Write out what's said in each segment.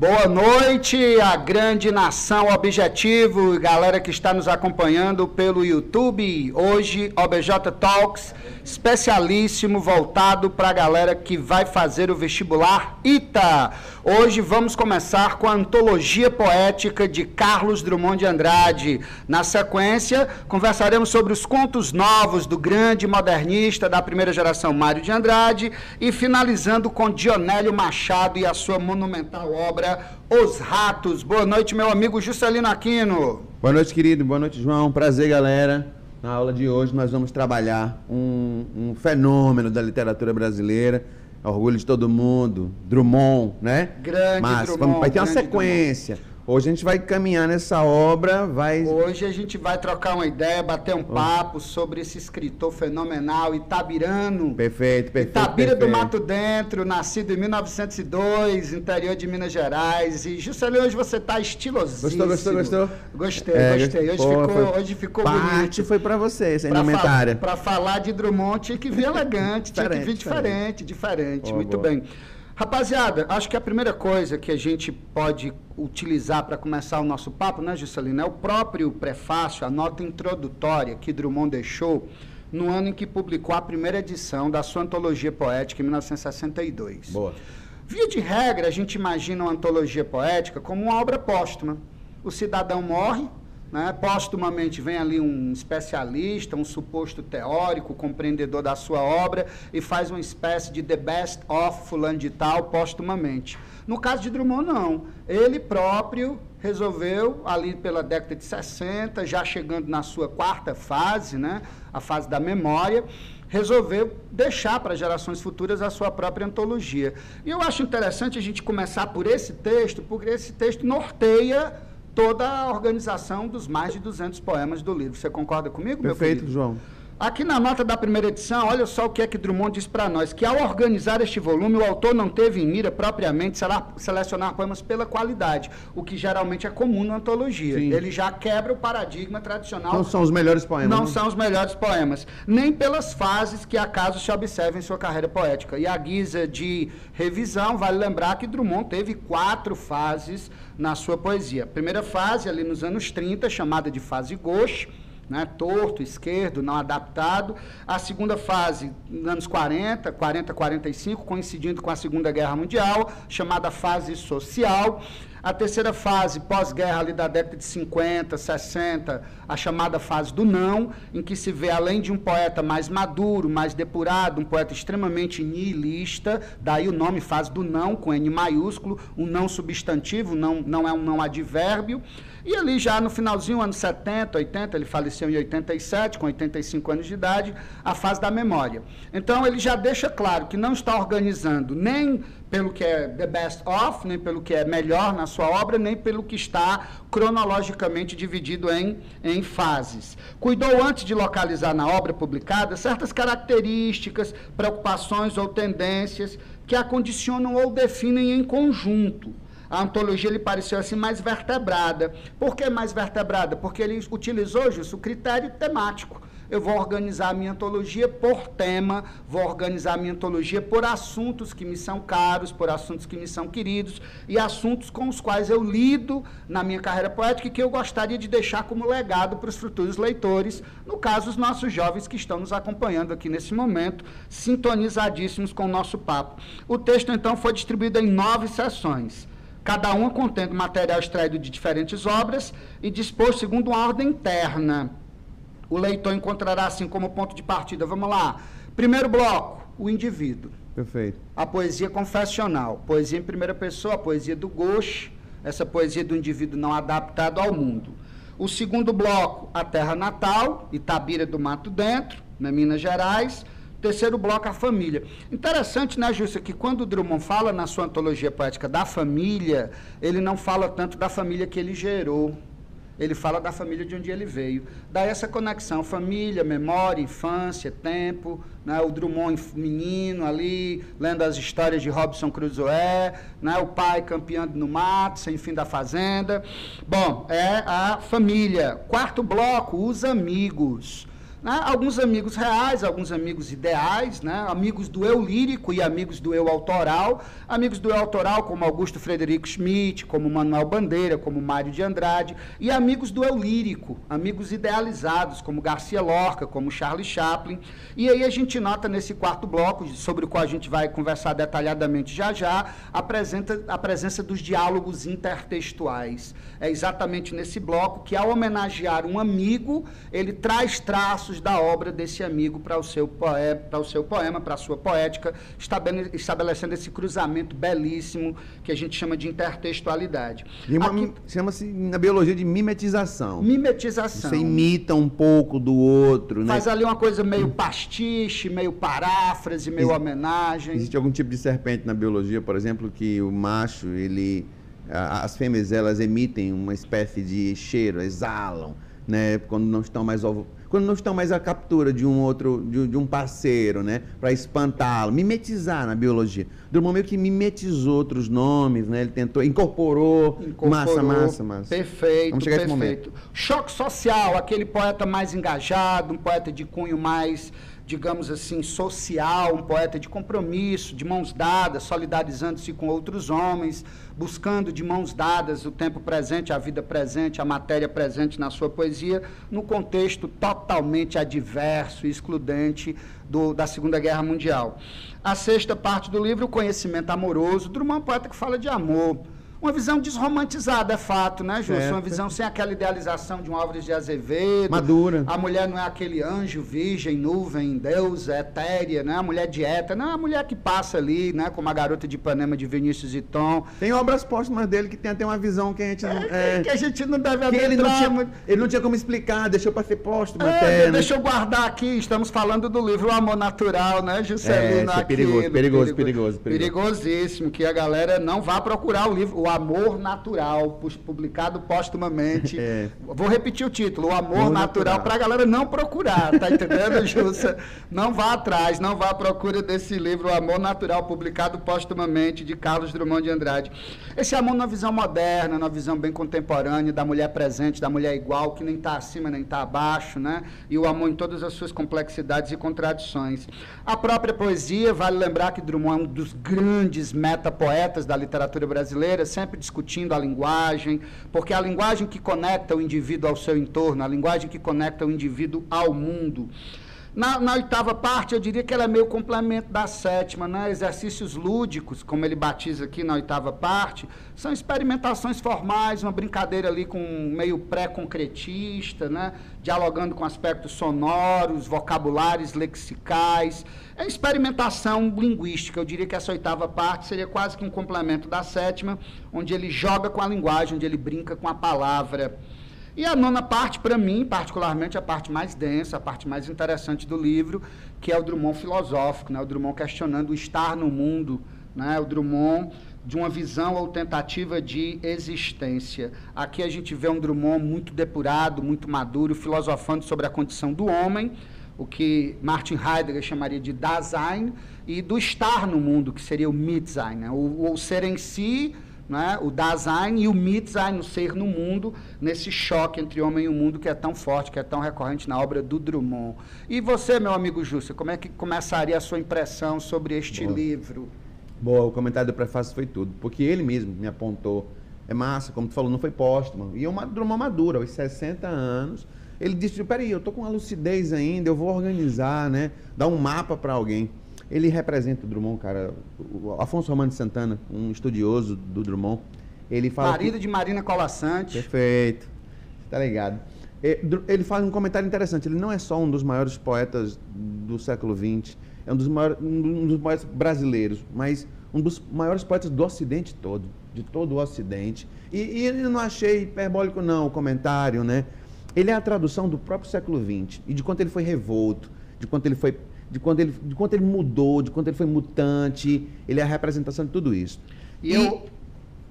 Boa noite, a grande nação Objetivo e galera que está nos acompanhando pelo YouTube. Hoje, OBJ Talks, especialíssimo, voltado para a galera que vai fazer o vestibular ITA. Hoje vamos começar com a antologia poética de Carlos Drummond de Andrade. Na sequência, conversaremos sobre os contos novos do grande modernista da primeira geração Mário de Andrade e finalizando com Dionélio Machado e a sua monumental obra Os Ratos. Boa noite, meu amigo Juscelino Aquino. Boa noite, querido. Boa noite, João. Prazer, galera. Na aula de hoje nós vamos trabalhar um, um fenômeno da literatura brasileira, orgulho de todo mundo, Drummond, né? Grande Mas Drummond, vamos, vai ter uma sequência. Hoje a gente vai caminhar nessa obra, vai... Hoje a gente vai trocar uma ideia, bater um papo sobre esse escritor fenomenal, Itabirano. Perfeito, perfeito. Itabira do perfeito. Mato Dentro, nascido em 1902, interior de Minas Gerais. E Juscelino, hoje você está estilosíssimo. Gostou, gostou, gostou? Gostei, É, gostei. Hoje pô, ficou, foi- hoje ficou Parte bonito. foi pra você, Pra indumentária. Para falar de Drummond tinha que vir elegante, tinha que vir diferente, Diferente, diferente. Boa, Muito boa. bem. Rapaziada, acho que a primeira coisa que a gente pode utilizar para começar o nosso papo, né, Juscelino, é o próprio prefácio, a nota introdutória que Drummond deixou no ano em que publicou a primeira edição da sua antologia poética, em 1962. Boa. Via de regra, a gente imagina uma antologia poética como uma obra póstuma. O cidadão morre, né? póstumamente vem ali um especialista, um suposto teórico, compreendedor da sua obra, e faz uma espécie de the best of fulano de tal póstumamente. No caso de Drummond, não. Ele próprio resolveu, ali pela década de 60, já chegando na sua quarta fase, né? a fase da memória, resolveu deixar para gerações futuras a sua própria antologia. E eu acho interessante a gente começar por esse texto, porque esse texto norteia toda a organização dos mais de 200 poemas do livro. Você concorda comigo, meu Perfeito, querido? João. Aqui na nota da primeira edição, olha só o que é que Drummond diz para nós, que ao organizar este volume, o autor não teve em mira propriamente sele- selecionar poemas pela qualidade, o que geralmente é comum na antologia. Sim. Ele já quebra o paradigma tradicional Não são os melhores poemas. não né? são os melhores poemas, nem pelas fases que acaso se observa em sua carreira poética. E à guisa de revisão, vale lembrar que Drummond teve quatro fases na sua poesia. A primeira fase, ali nos anos 30, chamada de fase gauche, né, torto, esquerdo, não adaptado. A segunda fase, nos anos 40, 40, 45, coincidindo com a Segunda Guerra Mundial, chamada fase social. A terceira fase, pós-guerra, ali da década de 50, 60, a chamada fase do não, em que se vê, além de um poeta mais maduro, mais depurado, um poeta extremamente nihilista, daí o nome fase do não, com N maiúsculo, um não substantivo, não, não é um não advérbio. E ali já no finalzinho, anos 70, 80, ele faleceu em 87, com 85 anos de idade, a fase da memória. Então ele já deixa claro que não está organizando nem pelo que é the best of, nem pelo que é melhor na sua obra, nem pelo que está cronologicamente dividido em, em fases. Cuidou antes de localizar na obra publicada certas características, preocupações ou tendências que a condicionam ou definem em conjunto. A antologia lhe pareceu assim mais vertebrada. Por que mais vertebrada? Porque ele utilizou, Justo, o critério temático. Eu vou organizar a minha antologia por tema, vou organizar a minha antologia por assuntos que me são caros, por assuntos que me são queridos e assuntos com os quais eu lido na minha carreira poética e que eu gostaria de deixar como legado para os futuros leitores, no caso, os nossos jovens que estão nos acompanhando aqui nesse momento, sintonizadíssimos com o nosso papo. O texto, então, foi distribuído em nove sessões cada uma contendo material extraído de diferentes obras e disposto segundo uma ordem interna. O leitor encontrará assim como ponto de partida. Vamos lá. Primeiro bloco, o indivíduo. Perfeito. A poesia confessional, poesia em primeira pessoa, a poesia do gauche, essa poesia do indivíduo não adaptado ao mundo. O segundo bloco, a terra natal, Itabira do Mato Dentro, na Minas Gerais. Terceiro bloco, a família. Interessante, né, Júcia, que quando o Drummond fala na sua antologia poética da família, ele não fala tanto da família que ele gerou. Ele fala da família de onde ele veio. Daí essa conexão, família, memória, infância, tempo, né? o Drummond menino ali, lendo as histórias de Robson Crusoe, né? o pai campeando no mato, sem fim da fazenda. Bom, é a família. Quarto bloco, os amigos. Né? Alguns amigos reais, alguns amigos ideais, né? amigos do eu lírico e amigos do eu autoral. Amigos do eu autoral, como Augusto Frederico Schmidt, como Manuel Bandeira, como Mário de Andrade. E amigos do eu lírico, amigos idealizados, como Garcia Lorca, como Charlie Chaplin. E aí a gente nota nesse quarto bloco, sobre o qual a gente vai conversar detalhadamente já já, a, presenta, a presença dos diálogos intertextuais. É exatamente nesse bloco que, ao homenagear um amigo, ele traz traços da obra desse amigo para o seu poema, para o seu poema, para a sua poética, estabelecendo esse cruzamento belíssimo que a gente chama de intertextualidade. Chama-se na biologia de mimetização. Mimetização. Você imita um pouco do outro, né? Faz ali uma coisa meio pastiche, meio paráfrase, meio Ex homenagem. Existe algum tipo de serpente na biologia, por exemplo, que o macho, ele as fêmeas elas emitem uma espécie de cheiro, exalam, né, quando não estão mais ovo, quando não estão mais à captura de um outro, de, de um parceiro, né? Para espantá-lo, mimetizar na biologia. Drummond meio que mimetizou outros nomes, né? Ele tentou, incorporou, incorporou massa, massa, massa. Perfeito, Vamos chegar perfeito. Choque social, aquele poeta mais engajado, um poeta de cunho mais digamos assim, social, um poeta de compromisso, de mãos dadas, solidarizando-se com outros homens, buscando de mãos dadas o tempo presente, a vida presente, a matéria presente na sua poesia, no contexto totalmente adverso e excludente do, da Segunda Guerra Mundial. A sexta parte do livro, o conhecimento amoroso, Drummond é um poeta que fala de amor uma visão desromantizada, é fato, né, Júlio? Uma visão sem aquela idealização de um Álvares de Azevedo. Madura. A mulher não é aquele anjo, virgem, nuvem, Deus, etérea, né? A mulher dieta. Não, é a mulher que passa ali, né? Como a garota de Ipanema de Vinícius e Tom. Tem obras póstumas dele que tem até uma visão que a gente. É, é, que a gente não deve adentrar. Ele não, tinha, ele não tinha como explicar, deixou para ser póstumo é, até. Né? Deixa eu guardar aqui, estamos falando do livro O Amor Natural, né, Juscelino? É, é perigoso, perigoso, perigoso, perigoso, Perigosíssimo, que a galera não vá procurar o livro, o Amor Natural, publicado póstumamente. É. Vou repetir o título, O Amor, Amor Natural, para a galera não procurar, tá entendendo, Jussa? Não vá atrás, não vá à procura desse livro, O Amor Natural, publicado póstumamente, de Carlos Drummond de Andrade. Esse amor numa visão moderna, numa visão bem contemporânea, da mulher presente, da mulher igual, que nem está acima, nem está abaixo, né? E o amor em todas as suas complexidades e contradições. A própria poesia, vale lembrar que Drummond é um dos grandes metapoetas da literatura brasileira, sempre discutindo a linguagem, porque é a linguagem que conecta o indivíduo ao seu entorno, a linguagem que conecta o indivíduo ao mundo. Na, na, oitava parte, eu diria que ela é meio complemento da sétima, né? Exercícios lúdicos, como ele batiza aqui na oitava parte, são experimentações formais, uma brincadeira ali com meio pré-concretista, né? Dialogando com aspectos sonoros, vocabulários lexicais. É experimentação linguística. Eu diria que essa oitava parte seria quase que um complemento da sétima, onde ele joga com a linguagem, onde ele brinca com a palavra. E a nona parte, para mim, particularmente, a parte mais densa, a parte mais interessante do livro, que é o Drummond filosófico, né? o Drummond questionando o estar no mundo, né? o Drummond de uma visão ou tentativa de existência. Aqui a gente vê um Drummond muito depurado, muito maduro, filosofando sobre a condição do homem, o que Martin Heidegger chamaria de Dasein, e do estar no mundo, que seria o Mitsein, né? o, o ser em si né, o Dasein e o Mitsein, o ser no mundo, nesse choque entre homem e o mundo que é tão forte, que é tão recorrente na obra do Drummond. E você, meu amigo Júcio, como é que começaria a sua impressão sobre este Boa. livro? Boa, o comentário do prefácio foi tudo, porque ele mesmo me apontou. É massa, como tu falou, não foi póstumo. E é uma Drummond madura, aos 60 anos. Ele disse: peraí, eu tô com uma lucidez ainda, eu vou organizar, né? Dar um mapa para alguém. Ele representa o Drummond, cara. O Afonso Romano de Santana, um estudioso do Drummond, ele fala. Marido que... de Marina Colassante. Perfeito. Tá ligado. Ele faz um comentário interessante. Ele não é só um dos maiores poetas do século XX, é um dos maiores, um dos maiores brasileiros, mas um dos maiores poetas do Ocidente todo, de todo o Ocidente. E, e eu não achei hiperbólico, não, o comentário, né? Ele é a tradução do próprio século XX e de quanto ele foi revolto, de quanto ele foi de quanto ele, de quanto ele mudou, de quanto ele foi mutante. Ele é a representação de tudo isso. E, e eu.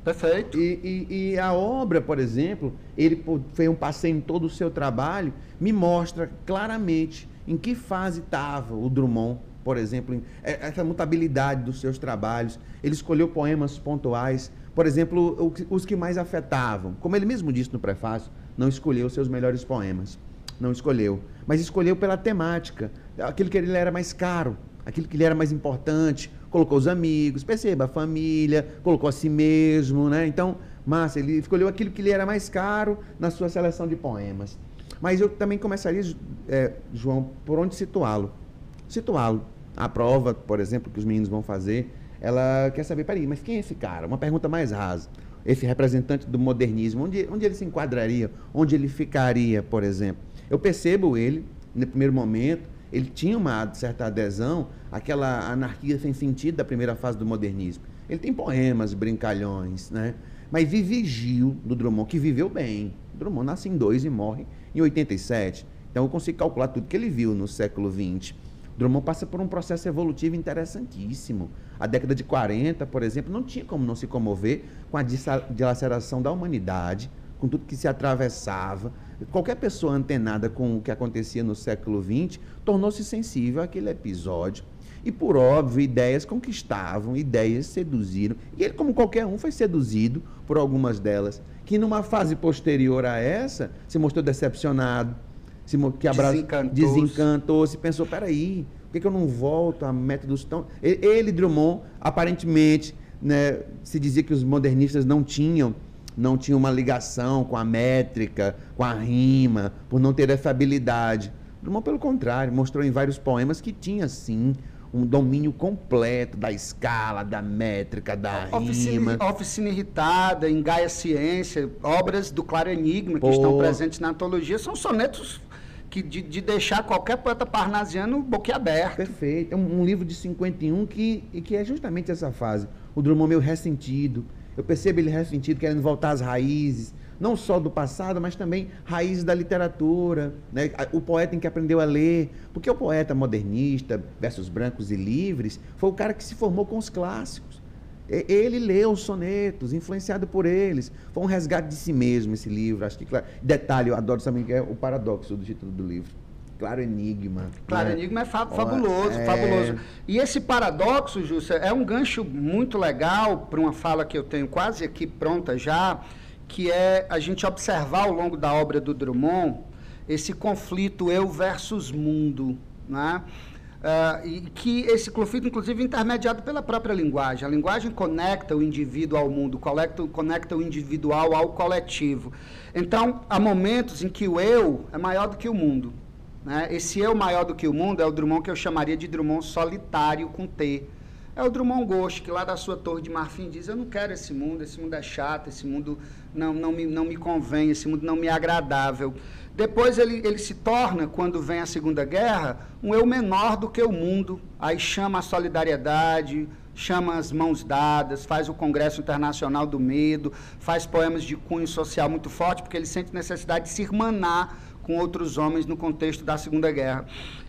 Perfeito. E, e, e, a obra, por exemplo, ele fez um passeio em todo o seu trabalho, me mostra claramente em que fase estava o Drummond, por exemplo, é, essa mutabilidade dos seus trabalhos. Ele escolheu poemas pontuais, por exemplo, os que mais afetavam. Como ele mesmo disse no prefácio, não escolheu os seus melhores poemas. Não escolheu. Mas escolheu pela temática, aquilo que ele era mais caro, aquilo que ele era mais importante. Colocou os amigos, perceba, a família, colocou a si mesmo, né? Então, massa, ele escolheu aquilo que lhe era mais caro na sua seleção de poemas. Mas eu também começaria, é, João, por onde situá-lo? Situá-lo. A prova, por exemplo, que os meninos vão fazer, ela quer saber, peraí, mas quem é esse cara? Uma pergunta mais rasa. Esse representante do modernismo, onde, onde ele se enquadraria? Onde ele ficaria, por exemplo? Eu percebo ele, no primeiro momento, ele tinha uma certa adesão àquela anarquia sem sentido da primeira fase do modernismo. Ele tem poemas brincalhões, né? Mas vive Gil, do Drummond, que viveu bem. Drummond nasce em 2 e morre em 87. Então eu consigo calcular tudo que ele viu no século XX. Drummond passa por um processo evolutivo interessantíssimo. A década de 40, por exemplo, não tinha como não se comover com a dilaceração da humanidade, com tudo que se atravessava, Qualquer pessoa antenada com o que acontecia no século XX tornou-se sensível àquele episódio. E, por óbvio, ideias conquistavam, ideias seduziram. E ele, como qualquer um, foi seduzido por algumas delas, que numa fase posterior a essa se mostrou decepcionado, se que desencantou-se, desencantou -se, pensou, peraí, por que, que eu não volto a métodos tão... Ele, Drummond, aparentemente, né, se dizia que os modernistas não tinham não tinha uma ligação com a métrica, com a rima, por não ter essa habilidade. Drummond, pelo contrário, mostrou em vários poemas que tinha, sim, um domínio completo da escala, da métrica, da oficina, rima. Oficina Irritada, Engaia Ciência, obras do Claro Enigma, que Pô. estão presentes na antologia, são sonetos que de, de, deixar qualquer poeta parnasiano boquiaberto. Perfeito. É um, um, livro de 51 que, que é justamente essa fase. O Drummond meio ressentido, eu percebo ele ressentido, querendo voltar às raízes, não só do passado, mas também raízes da literatura. Né? O poeta em que aprendeu a ler. Porque o poeta modernista, versus brancos e livres, foi o cara que se formou com os clássicos. Ele leu os sonetos, influenciado por eles. Foi um resgate de si mesmo esse livro. Acho que, claro, detalhe, eu adoro também que é o paradoxo do título do livro. Claro Enigma. Claro né? Enigma é fa fabuloso, é... fabuloso. E esse paradoxo, Jussa, é um gancho muito legal para uma fala que eu tenho quase aqui pronta já, que é a gente observar ao longo da obra do Drummond esse conflito eu versus mundo, né? Uh, e que esse conflito, inclusive, é intermediado pela própria linguagem. A linguagem conecta o indivíduo ao mundo, conecta, conecta o individual ao coletivo. Então, há momentos em que o eu é maior do que o mundo. Né? Esse eu maior do que o mundo é o Drummond que eu chamaria de Drummond solitário com T. É o Drummond Ghost, que lá da sua torre de marfim diz, eu não quero esse mundo, esse mundo é chato, esse mundo não, não, me, não me convém, esse mundo não me é agradável. Depois ele, ele se torna, quando vem a Segunda Guerra, um eu menor do que o mundo. Aí chama a solidariedade, chama as mãos dadas, faz o Congresso Internacional do Medo, faz poemas de cunho social muito forte, porque ele sente necessidade de se irmanar com outros homens no contexto da Segunda Guerra.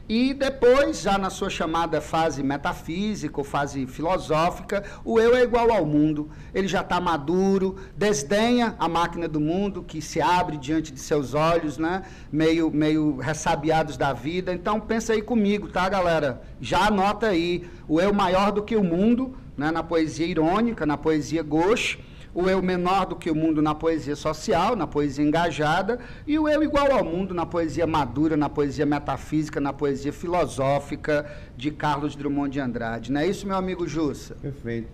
E depois, já na sua chamada fase metafísica ou fase filosófica, o eu é igual ao mundo. Ele já está maduro, desdenha a máquina do mundo que se abre diante de seus olhos, né? meio, meio ressabiados da vida. Então pensa aí comigo, tá, galera? Já anota aí o eu maior do que o mundo, né? na poesia irônica, na poesia gauche o eu menor do que o mundo na poesia social, na poesia engajada, e o eu igual ao mundo na poesia madura, na poesia metafísica, na poesia filosófica de Carlos Drummond de Andrade. Não é isso, meu amigo Jussa? Perfeito.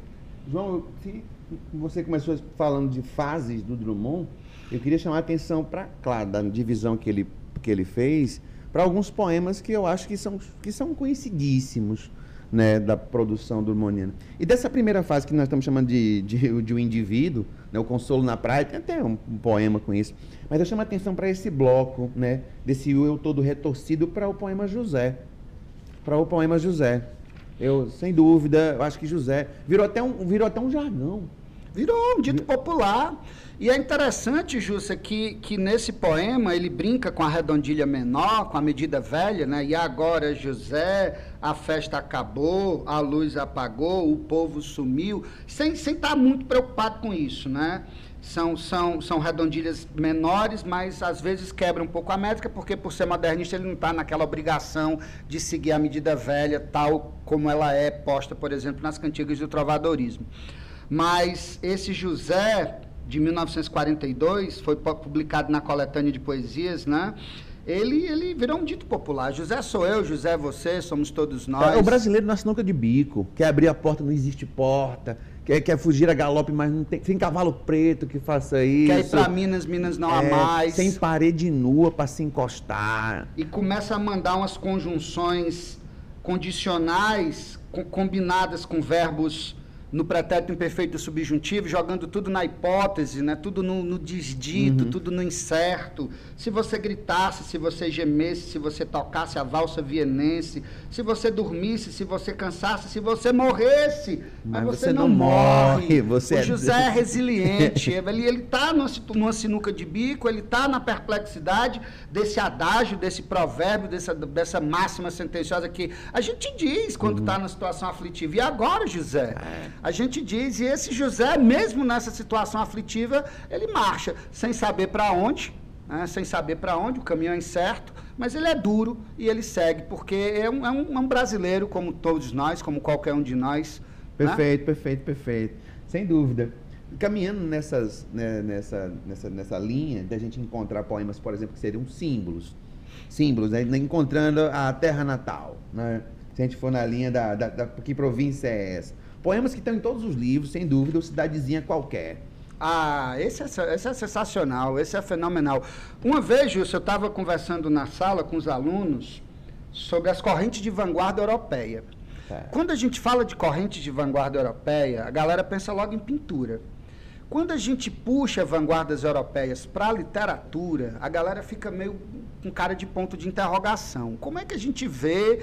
João, se você começou falando de fases do Drummond, eu queria chamar a atenção para, claro, da divisão que ele, que ele fez, para alguns poemas que eu acho que são, que são conhecidíssimos né, da produção drummoniana. E dessa primeira fase que nós estamos chamando de, de, de um indivíduo, né, o Consolo na Praia, tem até um, um poema com isso, mas eu chamo a atenção para esse bloco, né, desse eu todo retorcido para o poema José. Para o poema José. Eu, sem dúvida, eu acho que José virou até um, virou até um jargão. Virou um dito popular. E é interessante, Jussa, que, que nesse poema ele brinca com a redondilha menor, com a medida velha, né? E agora, José, a festa acabou, a luz apagou, o povo sumiu, sem estar sem tá muito preocupado com isso, né? São, são, são redondilhas menores, mas às vezes quebra um pouco a métrica, porque por ser modernista ele não está naquela obrigação de seguir a medida velha, tal como ela é posta, por exemplo, nas cantigas do trovadorismo. Mas esse José, de 1942, foi publicado na coletânea de poesias, né? ele, ele virou um dito popular. José sou eu, José é você, somos todos nós. É, o brasileiro na sinuca de bico, quer abrir a porta, não existe porta, quer, quer fugir a galope, mas não tem, tem cavalo preto que faça isso. Quer ir pra Minas, Minas não há É, mais. Sem parede nua para se encostar. E começa a mandar umas conjunções condicionais co- combinadas com verbos no pretérito imperfeito subjuntivo, jogando tudo na hipótese, né? tudo no, no desdito, tudo no incerto. Se você gritasse, se você gemesse, se você tocasse a valsa vienense, se você dormisse, se você cansasse, se você morresse, mas, Mas você, você não morre. morre, você o é- José é resiliente, ele ele está numa, sinuca de bico, ele está na perplexidade desse adágio, desse provérbio, dessa, dessa máxima sentenciosa que a gente diz quando está numa situação aflitiva. E agora, José? A gente diz, e esse José, mesmo nessa situação aflitiva, ele marcha sem saber para onde, né, sem saber para onde, o caminho é incerto, mas ele é duro e ele segue, porque é um, é um- é um brasileiro como todos nós, como qualquer um de nós. né? Perfeito, perfeito, perfeito. Sem dúvida. Caminhando nessas, né, nessa, nessa, nessa linha da gente encontrar poemas, por exemplo, que seriam símbolos. Símbolos, né? encontrando a terra natal. Né? Se a gente for na linha da, da, da- Que província é essa? Poemas que estão em todos os livros, sem dúvida, ou cidadezinha qualquer. Ah, esse é, se- esse é sensacional, esse é fenomenal. Uma vez, Gilson, eu estava conversando na sala com os alunos sobre as correntes de vanguarda europeia. Tá. Quando a gente fala de correntes de vanguarda europeia, a galera pensa logo em pintura. Quando a gente puxa vanguardas europeias para a literatura, a galera fica meio com cara de ponto de interrogação. Como é que a gente vê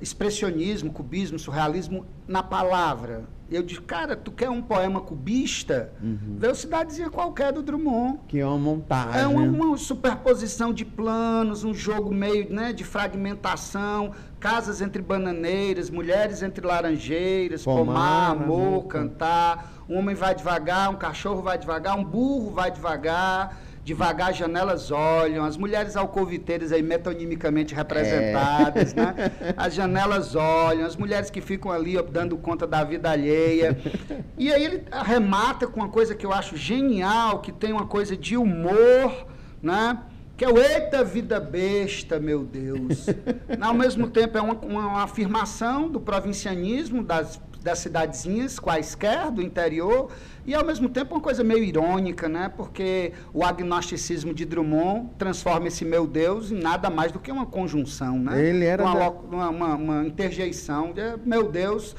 expressionismo, cubismo, surrealismo na palavra? Eu digo, cara, tu quer um poema cubista? Vê o Cidadezinha qualquer do Drummond. Que é uma montagem. É uma, uma superposição de planos, um jogo meio né, de fragmentação, casas entre bananeiras, mulheres entre laranjeiras, pomar, Pomar, amor, amor, cantar. Um homem vai devagar, um cachorro vai devagar, um burro vai devagar. Devagar as janelas olham, as mulheres alcoviteiras aí metonimicamente representadas, né? As janelas olham, as mulheres que ficam ali ó, dando conta da vida alheia. E aí ele arremata com uma coisa que eu acho genial, que tem uma coisa de humor, né? Que é o eita vida besta, meu Deus. Ao mesmo tempo é uma, uma- uma afirmação do provincianismo das, das cidadezinhas quaisquer do interior e ao mesmo tempo uma coisa meio irônica, né? Porque o agnosticismo de Drummond transforma esse meu Deus em nada mais do que uma conjunção, né? Ele era uma, lo- uma, uma, uma interjeição de meu Deus,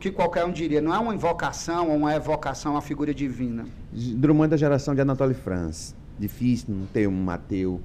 que qualquer um diria. Não é uma invocação ou uma evocação à figura divina. Drummond é da geração de Anatole France. Difícil não ter um Mateu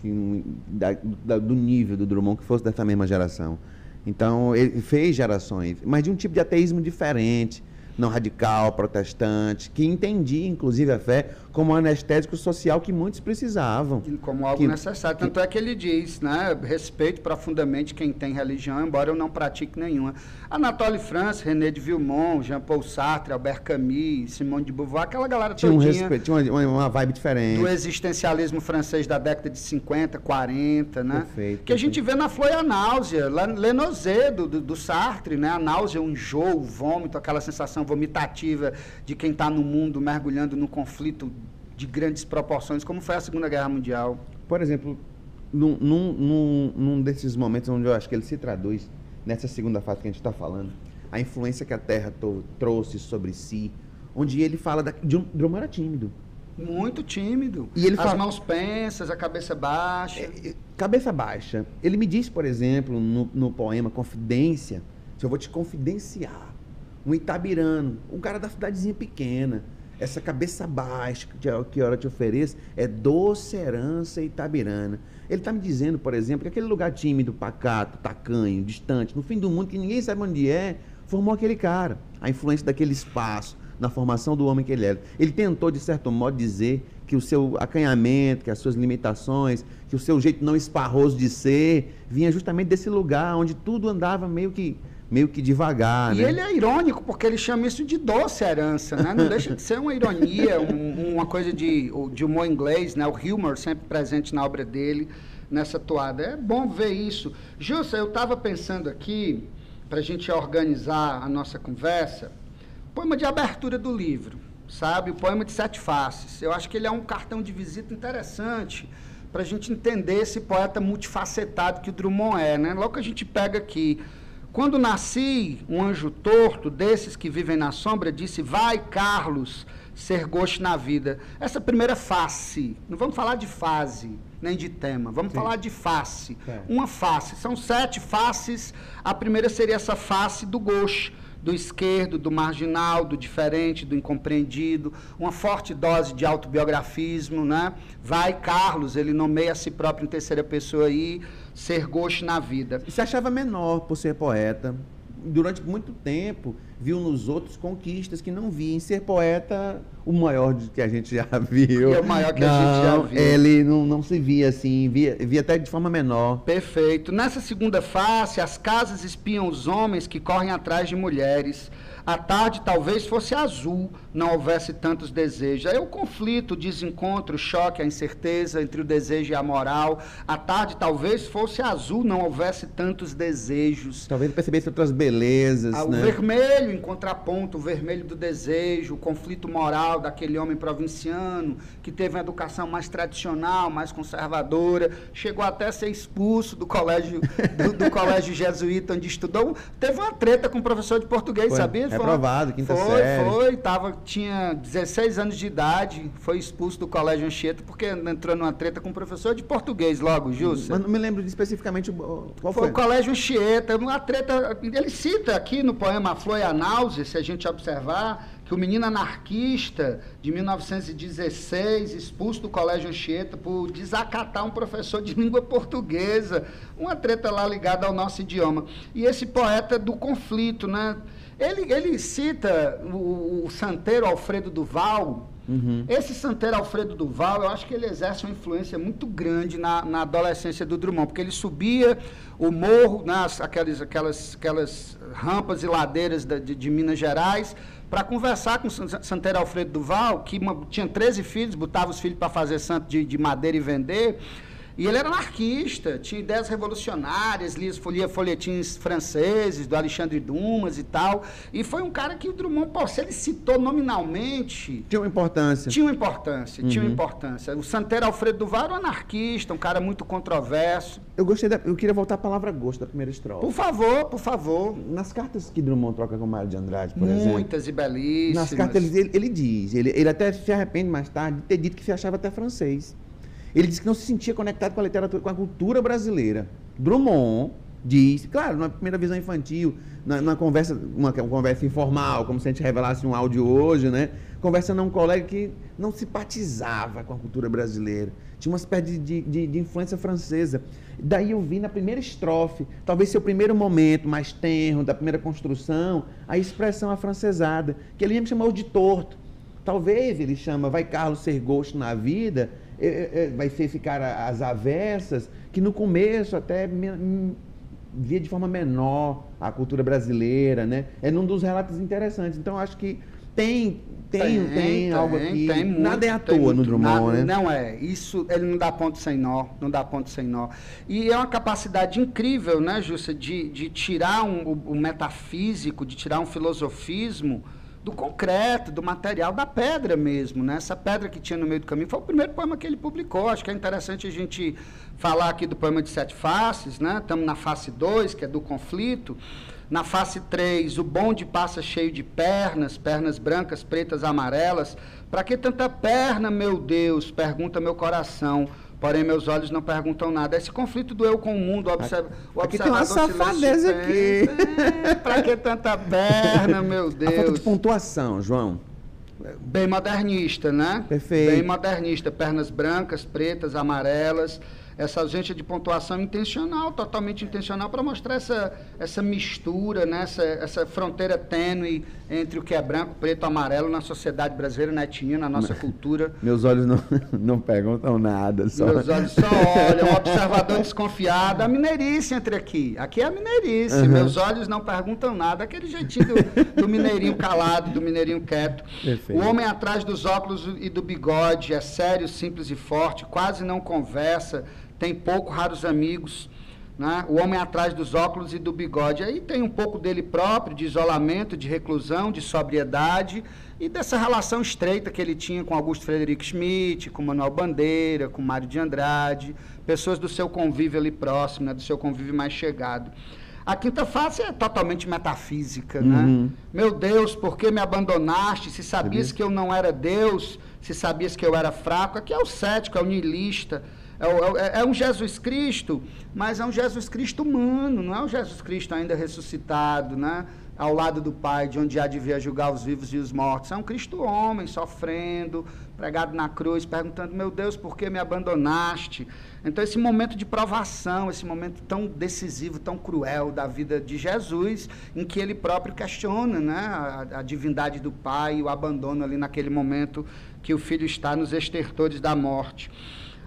que um- da- da- do nível do Drummond que fosse dessa mesma geração. Então, ele fez gerações, mas de um tipo de ateísmo diferente, não radical, protestante, que entendia, inclusive, a fé como um anestésico social que muitos precisavam. como algo Que- necessário. Tanto é que ele diz, né? Respeito profundamente quem tem religião, embora eu não pratique nenhuma. Anatole France, René de Villemont, Jean-Paul Sartre, Albert Camus, Simone de Beauvoir, aquela galera Tinha, um todinha respeito, tinha uma, uma vibe diferente. do existencialismo francês da década de 50, 40, né? Perfeito, que a gente vê na Flor a Náusea, lá Lenozé, do, do, do Sartre, né? A náusea, o enjoo, o vômito, aquela sensação vomitativa de quem está no mundo mergulhando num conflito de grandes proporções, como foi a Segunda Guerra Mundial. Por exemplo, num, num, num, desses momentos onde eu acho que ele se traduz, nessa segunda fase que a gente está falando, a influência que a Terra trouxe sobre si, onde ele fala da, de um Drummond era tímido. Muito tímido. E ele As fala- mãos pensas, a cabeça baixa. É, é, Cabeça baixa. Ele me diz, por exemplo, no, no poema Confidência, se eu vou te confidenciar, um itabirano, um cara da cidadezinha pequena, essa cabeça baixa que, que hora te ofereço é doce herança itabirana. Ele está me dizendo, por exemplo, que aquele lugar tímido, pacato, tacanho, distante, no fim do mundo, que ninguém sabe onde é, formou aquele cara. A influência daquele espaço na formação do homem que ele era. Ele tentou, de certo modo, dizer que o seu acanhamento, que as suas limitações, que o seu jeito não esparroso de ser, vinha justamente desse lugar onde tudo andava meio que, meio que devagar. E né? ele é irônico, porque ele chama isso de doce herança, né? Não deixa de ser uma ironia, um- uma coisa de, de humor inglês, né? O humor sempre presente na obra dele, nessa toada. É bom ver isso. Justa, eu estava pensando aqui, para a gente organizar a nossa conversa, poema de abertura do livro, sabe? O poema de sete faces. Eu acho que ele é um cartão de visita interessante para a gente entender esse poeta multifacetado que o Drummond é. Né? Logo que a gente pega aqui. Quando nasci, um anjo torto, desses que vivem na sombra, disse: Vai, Carlos, ser gosto na vida. Essa primeira face, não vamos falar de fase, nem de tema, vamos Sim. falar de face. É. Uma face, são sete faces. A primeira seria essa face do gosto do esquerdo, do marginal, do diferente, do incompreendido, uma forte dose de autobiografismo, né? Vai Carlos, ele nomeia a si próprio em terceira pessoa aí, ser gosto na vida. E se achava menor por ser poeta, durante muito tempo, viu nos outros conquistas que não via. Em ser poeta, o maior que a gente já viu. É o maior que não, a gente já viu. Ele não, não se via assim, via, via até de forma menor. Perfeito. Nessa segunda face, as casas espiam os homens que correm atrás de mulheres. A tarde talvez fosse azul, não houvesse tantos desejos. Aí o conflito, o desencontro, o choque, a incerteza entre o desejo e a moral. A tarde talvez fosse azul, não houvesse tantos desejos. Talvez percebesse outras belezas. Ah, né? O vermelho em contraponto, o vermelho do desejo, o conflito moral daquele homem provinciano que teve uma educação mais tradicional, mais conservadora, chegou até a ser expulso do colégio do, do colégio jesuíta onde estudou. Teve uma treta com o professor de português, Foi. sabia? Reprovado, quinta foi, série. Foi, tava, tinha 16 anos de idade, foi expulso do colégio Anchieta porque entrou numa treta com o professor de português logo, Justo. Mas não me lembro especificamente qual foi. Foi o colégio Anchieta, uma treta, ele cita aqui no poema A Flor e a Náusea, se a gente observar, que o menino anarquista de 1916, expulso do Colégio Anchieta por desacatar um professor de língua portuguesa, uma treta lá ligada ao nosso idioma. E esse poeta do conflito, né? Ele, ele cita o, o santeiro Alfredo Duval. Uhum. Esse santeiro Alfredo Duval, eu acho que ele exerce uma influência muito grande na, na adolescência do Drummond, porque ele subia o morro, nas, aquelas, aquelas, aquelas rampas e ladeiras de, de, de Minas Gerais, para conversar com santeiro Alfredo Duval, que uma, tinha 13 filhos, botava os filhos para fazer santo de, de madeira e vender. E ele era anarquista, tinha ideias revolucionárias, lia, lia folhetins franceses, do Alexandre Dumas e tal. E foi um cara que o Drummond, pô, se ele citou nominalmente. Tinha uma importância. Tinha uma importância, uhum. tinha uma uhum. importância. O Santero Alfredo Duval era um anarquista, um cara muito controverso. Eu gostei da, Eu queria voltar à palavra gosto da primeira estrofe. Por favor, por favor. Nas cartas que Drummond troca com Mário de Andrade, por Muitas exemplo. Muitas e belíssimas. Nas cartas ele, ele diz, ele, ele até se arrepende mais tarde de ter dito que se achava até francês. Ele disse que não se sentia conectado com a literatura, com a cultura brasileira. Drummond diz, claro, na primeira visão infantil, na, na conversa, uma, uma, conversa informal, como se a gente revelasse um áudio hoje, né? Conversando a um colega que não simpatizava com a cultura brasileira. Tinha uma espécie de, de, de influência francesa. Daí eu vi na primeira estrofe, talvez seu primeiro momento mais tenro, da primeira construção, a expressão afrancesada, que ele me chamou de torto. Talvez ele chama Vai Carlos ser gosto na vida, vai ser esse cara às avessas, que no começo até via de forma menor a cultura brasileira, né? É num dos relatos interessantes. Então, acho que tem tem, tem, tem algo aqui. Tem muito, nada é à toa muito, no Drummond, nada, né? Não é. Isso, ele não dá ponto sem nó, não dá ponto sem nó. E é uma capacidade incrível, né, Justa, de, de tirar um, o, o metafísico, de tirar um filosofismo do concreto, do material, da pedra mesmo. Né? Essa pedra que tinha no meio do caminho foi o primeiro poema que ele publicou. Acho que é interessante a gente falar aqui do poema de sete faces. Né? Estamos na face 2, que é do conflito. Na face 3, o bonde passa cheio de pernas, pernas brancas, pretas, amarelas. Para que tanta perna, meu Deus? Pergunta meu coração porém meus olhos não perguntam nada. Esse conflito do eu com o mundo, o, observ o aqui tem uma safadeza aqui. É, pra que tanta perna, meu Deus? A falta de pontuação, João. Bem modernista, né? Perfeito. Bem modernista. Pernas brancas, pretas, amarelas essa ausência de pontuação intencional, totalmente intencional, para mostrar essa, essa mistura, né? essa, essa fronteira tênue entre o que é branco, preto, amarelo na sociedade brasileira, na etnia, na nossa cultura. Meus olhos não, não perguntam nada. Só... Meus olhos só olham, um observador desconfiado. A mineirice entre aqui. Aqui é a mineirice. Uhum. Meus olhos não perguntam nada. Aquele jeitinho do, do mineirinho calado, do mineirinho quieto. Perfeito. O homem atrás dos óculos e do bigode é sério, simples e forte, quase não conversa tem pouco raros amigos. né? O homem atrás dos óculos e do bigode. Aí tem um pouco dele próprio, de isolamento, de reclusão, de sobriedade e dessa relação estreita que ele tinha com Augusto Frederico Schmidt, com Manuel Bandeira, com Mário de Andrade, pessoas do seu convívio ali próximo, né? do seu convívio mais chegado. A quinta face é totalmente metafísica, né? uhum. né? Meu Deus, por que me abandonaste? Se sabias que eu não era Deus, se sabias que eu era fraco. Aqui é o cético, é o niilista. É, é, é, um Jesus Cristo, mas é um Jesus Cristo humano, não é um Jesus Cristo ainda ressuscitado, né? Ao lado do Pai, de onde há de vir a julgar os vivos e os mortos. É um Cristo homem, sofrendo, pregado na cruz, perguntando: Meu Deus, por que me abandonaste? Então, esse momento de provação, esse momento tão decisivo, tão cruel da vida de Jesus, em que ele próprio questiona né, a, a divindade do Pai, o abandono ali naquele momento que o filho está nos estertores da morte.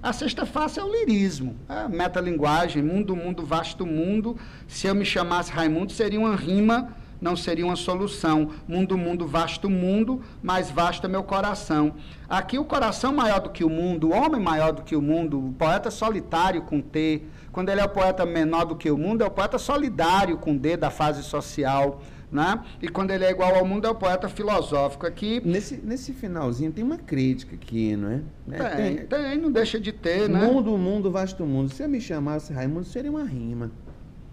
A sexta face é o lirismo, é metalinguagem, mundo, mundo, vasto mundo. Se eu me chamasse Raimundo, seria uma rima, não seria uma solução. Mundo, mundo, vasto mundo, mais vasto é meu coração. Aqui o coração maior do que o mundo, o homem maior do que o mundo, o poeta solitário com T. Quando ele é o poeta menor do que o mundo, é o poeta solidário com D da fase social. Né? E quando ele é igual ao mundo, é o poeta filosófico. Aqui. Nesse, nesse finalzinho tem uma crítica aqui, não é? é tem, tem, tem, não deixa de ter, né? Mundo, mundo, vasto mundo. Se eu me chamasse Raimundo, seria uma rima.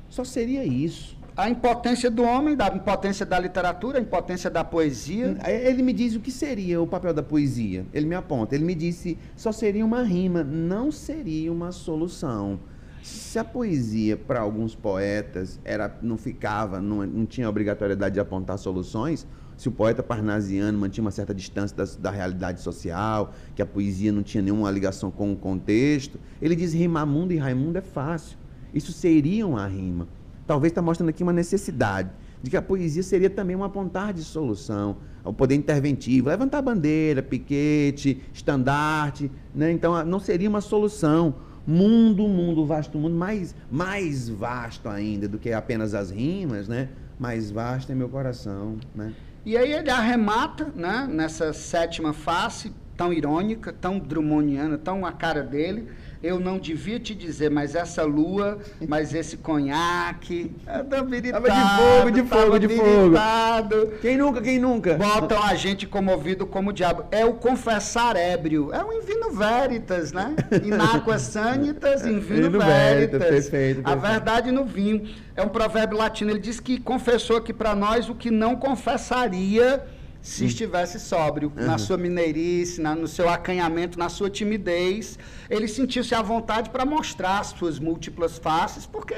Só seria isso. A impotência do homem, da impotência da literatura, a impotência da poesia. Ele me diz o que seria o papel da poesia. Ele me aponta. Ele me disse só seria uma rima, não seria uma solução. Se a poesia, para alguns poetas, era, não ficava, não, não tinha obrigatoriedade de apontar soluções, se o poeta parnasiano mantinha uma certa distância da, da, realidade social, que a poesia não tinha nenhuma ligação com o contexto, ele diz rimar mundo e Raimundo é fácil. Isso seria uma rima. Talvez está mostrando aqui uma necessidade de que a poesia seria também um apontar de solução, o poder interventivo, levantar bandeira, piquete, estandarte, né? então não seria uma solução mundo, mundo, vasto mundo, mais, mais vasto ainda do que apenas as rimas, né? Mais vasto é meu coração, né? E aí ele arremata, né, nessa sétima face, tão irônica, tão drummondiana, tão a cara dele, eu não devia te dizer, mas essa lua, mas esse conhaque, é tava de fogo, de fogo, de fogo. Quem nunca, quem nunca? Botam a gente comovido como o diabo. É o confessar ébrio. É um invino veritas, né? Ináqua sanitas, invino veritas. Perfeito, perfeito. A verdade no vinho. É um provérbio latino. Ele diz que confessou aqui para nós o que não confessaria se estivesse sóbrio, uhum. na sua mineirice, na, no seu acanhamento, na sua timidez, ele sentiu-se à vontade para mostrar as suas múltiplas faces, porque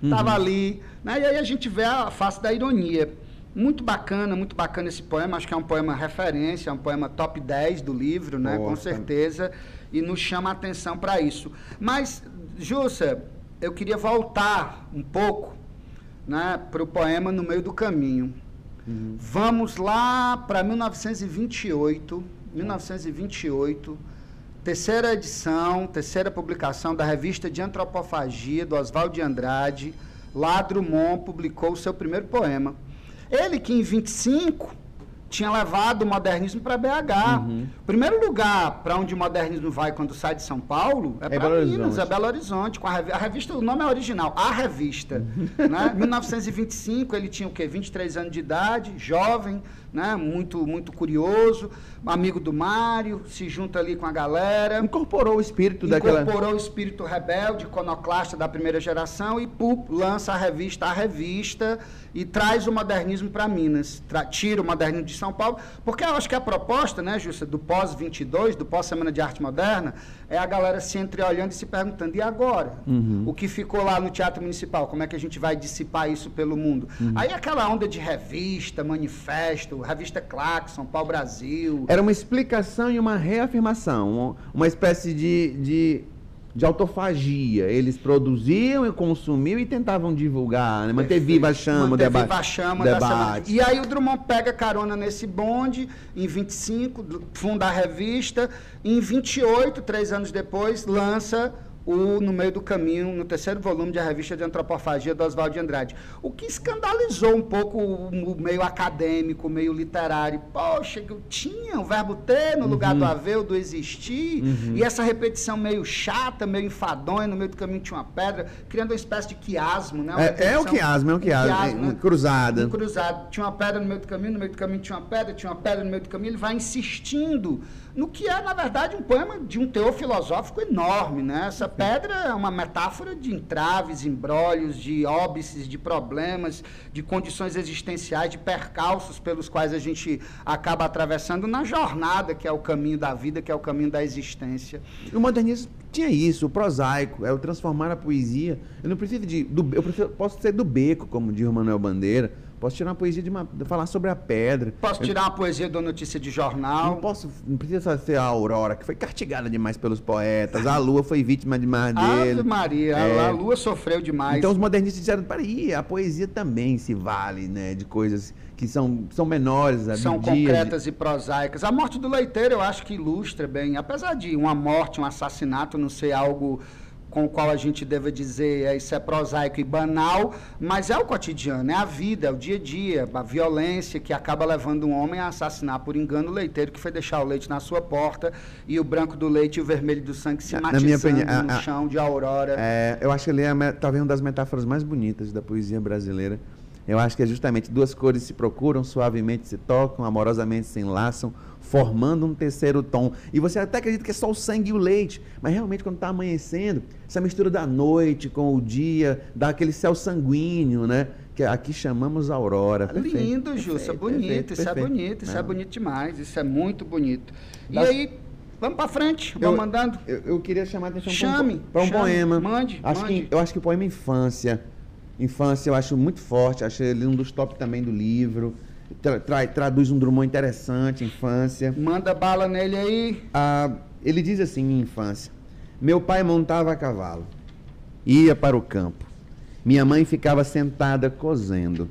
estava uhum. ali. Né? E aí a gente vê a face da ironia. Muito bacana, muito bacana esse poema. Acho que é um poema referência, é um poema top 10 do livro, né? com certeza. E nos chama a atenção para isso. Mas, Jussa, eu queria voltar um pouco né, para o poema No Meio do Caminho. Uhum. Vamos lá para 1928. 1928, terceira edição, terceira publicação da revista de antropofagia do Oswald de Andrade. Lá Drummond publicou o seu primeiro poema. Ele que em 25 tinha levado o modernismo para BH. Uhum. Primeiro lugar para onde o modernismo vai quando sai de São Paulo é, é para Minas, é Belo Horizonte. Com a, revista, a revista, o nome é original, A Revista. né? 1925, ele tinha o quê? 23 anos de idade, jovem, né? muito, muito curioso, amigo do Mário, se junta ali com a galera. Incorporou o espírito incorporou daquela... Incorporou o espírito rebelde, iconoclasta da primeira geração e lança a revista A Revista e traz o modernismo para Minas, tira o modernismo de São Paulo, porque eu acho que a proposta, né, Justa, do pós-22, do pós-Semana de Arte Moderna, é a galera se entreolhando e se perguntando, e agora? Uhum. O que ficou lá no Teatro Municipal, como é que a gente vai dissipar isso pelo mundo? Uhum. Aí aquela onda de revista, manifesto, revista Claxon, Pau Brasil... Era uma explicação e uma reafirmação, uma espécie de, de de autofagia. Eles produziam e consumiam e tentavam divulgar, né? manter viva a chama, manter debate. Viva a chama debate. E aí o Drummond pega carona nesse bonde, em 25, funda a revista, e em 28, três anos depois, lança o No Meio do Caminho, no terceiro volume da revista de antropofagia do Oswald de Andrade. O que escandalizou um pouco o meio acadêmico, o meio literário. Poxa, eu tinha o verbo ter no lugar uhum. do haver, do existir, uhum. e essa repetição meio chata, meio enfadonha, no meio do caminho tinha uma pedra, criando uma espécie de quiasmo, né? É, é, o quiasmo, é o quiasmo, um quiasmo né? cruzada. Um cruzado. Tinha uma pedra no meio do caminho, no meio do caminho tinha uma pedra, tinha uma pedra no meio do caminho, ele vai insistindo no que é, na verdade, um poema de um teor filosófico enorme. Né? Essa pedra é uma metáfora de entraves, embrólios, de óbices, de problemas, de condições existenciais, de percalços pelos quais a gente acaba atravessando na jornada que é o caminho da vida, que é o caminho da existência. O modernismo tinha isso, o prosaico, é o transformar a poesia. Eu não preciso de. Do, eu prefiro, posso ser do beco, como diz o Manuel Bandeira Posso tirar uma poesia de, uma, de falar sobre a pedra. Posso tirar uma poesia da notícia de jornal. Não posso, não precisa ser a Aurora, que foi castigada demais pelos poetas. A Lua foi vítima demais dele. Ave Maria, é. a Lua sofreu demais. Então os modernistas disseram, peraí, a poesia também se vale, né, de coisas que são, são menores. São concretas de... e prosaicas. A morte do leiteiro eu acho que ilustra bem, apesar de uma morte, um assassinato não ser algo com o qual a gente deve dizer é, isso é prosaico e banal, mas é o cotidiano, é a vida, é o dia a dia, a violência que acaba levando um homem a assassinar por engano o leiteiro que foi deixar o leite na sua porta e o branco do leite e o vermelho do sangue se matizando opinião, no a, chão de aurora. É, eu acho que ele é talvez uma das metáforas mais bonitas da poesia brasileira. Eu acho que é justamente duas cores se procuram, suavemente se tocam, amorosamente se enlaçam, formando um terceiro tom. E você até acredita que é só o sangue e o leite, mas realmente quando está amanhecendo, essa mistura da noite com o dia, dá aquele céu sanguíneo, né? Que aqui chamamos aurora. Perfeito, Lindo, Jussa, é bonito, perfeito, isso é bonito, isso é é bonito demais, isso é muito bonito. E das... aí, Vamos para frente, vamos eu, mandando. Eu, eu, queria chamar a atenção chame, para um, chame, poema. Mande, acho mande. Que, eu acho que o poema Infância. Infância eu acho muito forte, acho ele um dos top também do livro tra, tra, traduz um Drummond interessante, infância. Manda bala nele aí. Ah, ele diz assim, minha infância. Meu pai montava a cavalo, ia para o campo. Minha mãe ficava sentada cozendo.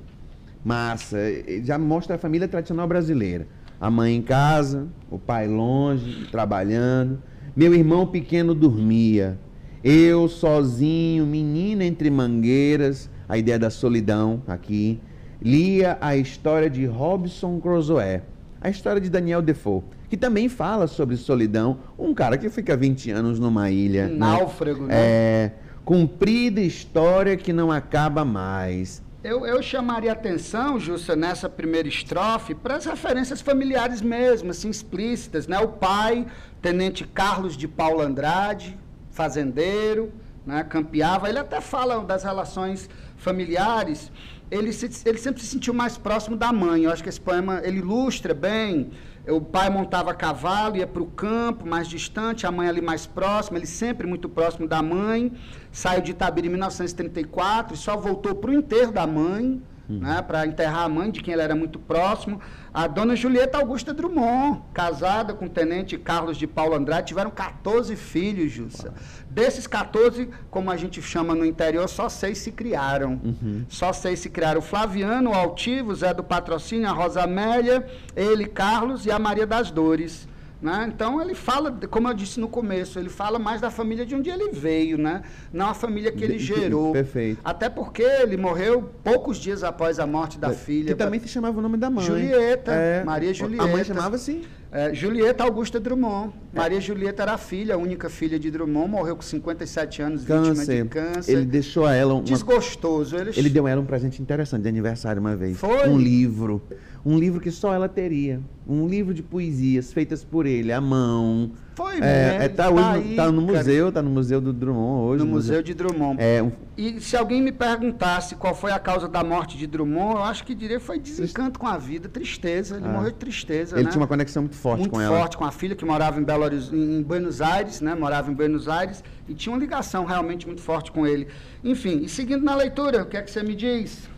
Massa, já mostra a família tradicional brasileira. A mãe em casa, o pai longe, trabalhando. Meu irmão pequeno dormia. Eu sozinho, menina entre mangueiras, a ideia da solidão aqui lia a história de Robson Crusoe, a história de Daniel Defoe, que também fala sobre solidão, um cara que fica 20 anos numa ilha. Um né? náufrago, né? É, cumprida história que não acaba mais. Eu, eu chamaria atenção, Justa, nessa primeira estrofe, para as referências familiares mesmo, assim, explícitas, né? O pai, tenente Carlos de Paulo Andrade, fazendeiro, né? campeava, ele até fala das relações familiares, ele, se, ele sempre se sentiu mais próximo da mãe. Eu acho que esse poema ele ilustra bem. O pai montava cavalo, ia para o campo, mais distante, a mãe ali mais próxima, ele sempre muito próximo da mãe. Saiu de Itabira em 1934 e só voltou para o enterro da mãe, uhum. né, para enterrar a mãe, de quem ele era muito próximo. A dona Julieta Augusta Drummond, casada com o tenente Carlos de Paulo Andrade, tiveram 14 filhos, Jussa. Desses 14, como a gente chama no interior, só seis se criaram. Uhum. Só seis se criaram. O Flaviano, o Altivo, Zé do Patrocínio, a Rosa Amélia, ele, Carlos e a Maria das Dores. Né? Então ele fala, como eu disse no começo, ele fala mais da família de onde ele veio, né? não a família que ele gerou. Perfeito. Até porque ele morreu poucos dias após a morte da é, filha. Que também se chamava o nome da mãe. Julieta, é, Maria Julieta. A mãe chamava assim? É, Julieta Augusta Drummond. Maria Julieta era a filha, a única filha de Drummond, morreu com 57 anos, câncer. vítima de câncer. Ele deixou a ela um. Desgostoso. Ele... ele deu a ela um presente interessante de aniversário uma vez. Foi? Um livro um livro que só ela teria. Um livro de poesias feitas por ele, à mão. Foi, é, né? É, tá, hoje, tá, aí, tá no museu, cara. tá no Museu do Drummond hoje. No Museu, museu de Drummond. É, um... E se alguém me perguntasse qual foi a causa da morte de Drummond, eu acho que diria que foi desencanto com a vida, tristeza. Ele ah. morreu de tristeza, Ele né? tinha uma conexão muito forte muito com ela. Muito forte com a filha, que morava em, Belo Horizonte, em Buenos Aires, né? Morava em Buenos Aires e tinha uma ligação realmente muito forte com ele. Enfim, e seguindo na leitura, o que é que você me diz?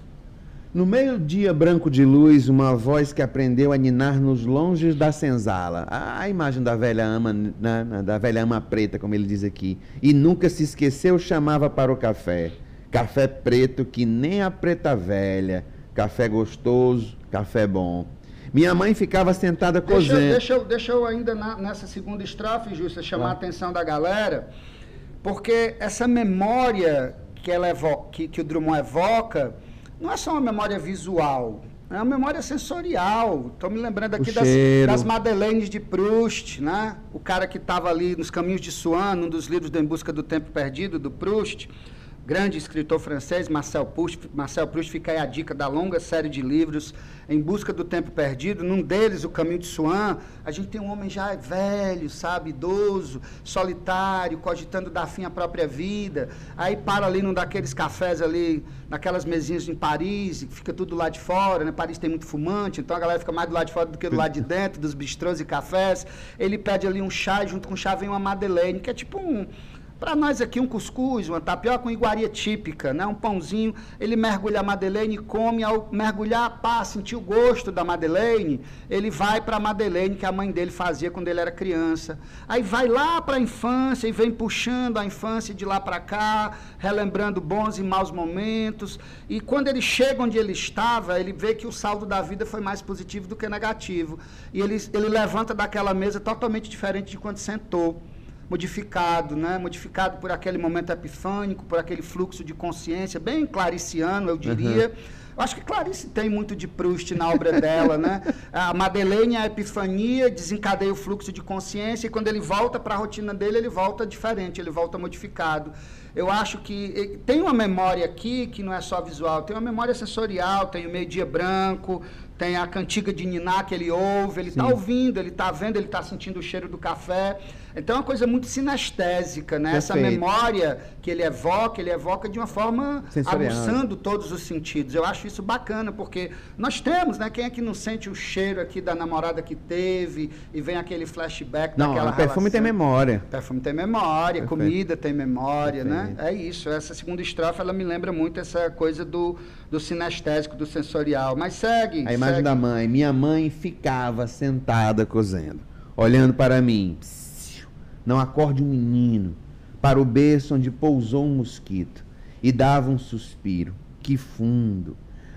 No meio-dia branco de luz, uma voz que aprendeu a ninar nos longes da senzala. A imagem da velha ama, né, da velha ama preta, como ele diz aqui. E nunca se esqueceu, chamava para o café. Café preto que nem a preta velha. Café gostoso, café bom. Minha mãe ficava sentada cozendo. Deixa, deixa, eu, deixa eu ainda na, nessa segunda estrofe, Justa, chamar ah. a atenção da galera porque essa memória que, ela evoca, que, que o Drummond evoca não é só uma memória visual, é uma memória sensorial. Estou me lembrando aqui das, das, Madeleines de Proust, né? O cara que estava ali nos Caminhos de Swan, um dos livros do Em Busca do Tempo Perdido, do Proust grande escritor francês, Marcel Proust. Marcel Proust fica aí a dica da longa série de livros Em Busca do Tempo Perdido. Num deles, O Caminho de Swan, a gente tem um homem já velho, sabe, idoso, solitário, cogitando dar fim à própria vida. Aí para ali num daqueles cafés ali, naquelas mesinhas em Paris, fica tudo lá de fora, né? Paris tem muito fumante, então a galera fica mais do lado de fora do que do lado de dentro, dos bistrôs e cafés. Ele pede ali um chá e junto com o chá vem uma madeleine, que é tipo um para nós aqui, um cuscuz, uma tapioca com iguaria típica, né? um pãozinho. Ele mergulha a Madeleine e come. Ao mergulhar, pá, sentir o gosto da Madeleine, ele vai para a Madeleine que a mãe dele fazia quando ele era criança. Aí vai lá para a infância e vem puxando a infância de lá para cá, relembrando bons e maus momentos. E quando ele chega onde ele estava, ele vê que o saldo da vida foi mais positivo do que negativo. E ele, ele levanta daquela mesa totalmente diferente de quando sentou modificado, né? modificado por aquele momento epifânico, por aquele fluxo de consciência, bem clariciano, eu diria. Uhum. Eu acho que Clarice tem muito de Proust na obra dela, né? A Madeleine, a epifania, desencadeia o fluxo de consciência e quando ele volta para a rotina dele, ele volta diferente, ele volta modificado. Eu acho que tem uma memória aqui que não é só visual, tem uma memória sensorial, tem o meio-dia branco, tem a cantiga de Niná que ele ouve, ele está ouvindo, ele está vendo, ele está sentindo o cheiro do café. Então é uma coisa muito sinestésica, né? Essa memória que ele evoca, ele evoca de uma forma aguçando todos os sentidos. Eu acho isso bacana, porque nós temos, né? Quem é que não sente o cheiro aqui da namorada que teve e vem aquele flashback não, daquela perfume tem memória. Perfume tem memória, Perfeito. comida tem memória, né? Perfeito. né? É isso. Essa segunda estrofe, ela me lembra muito essa coisa do, do sinestésico, do sensorial. Mas segue. A imagem segue. da mãe. Minha mãe ficava sentada cozendo, olhando para mim. Psst não acorde um menino para o berço onde pousou um mosquito e dava um suspiro. Que fundo!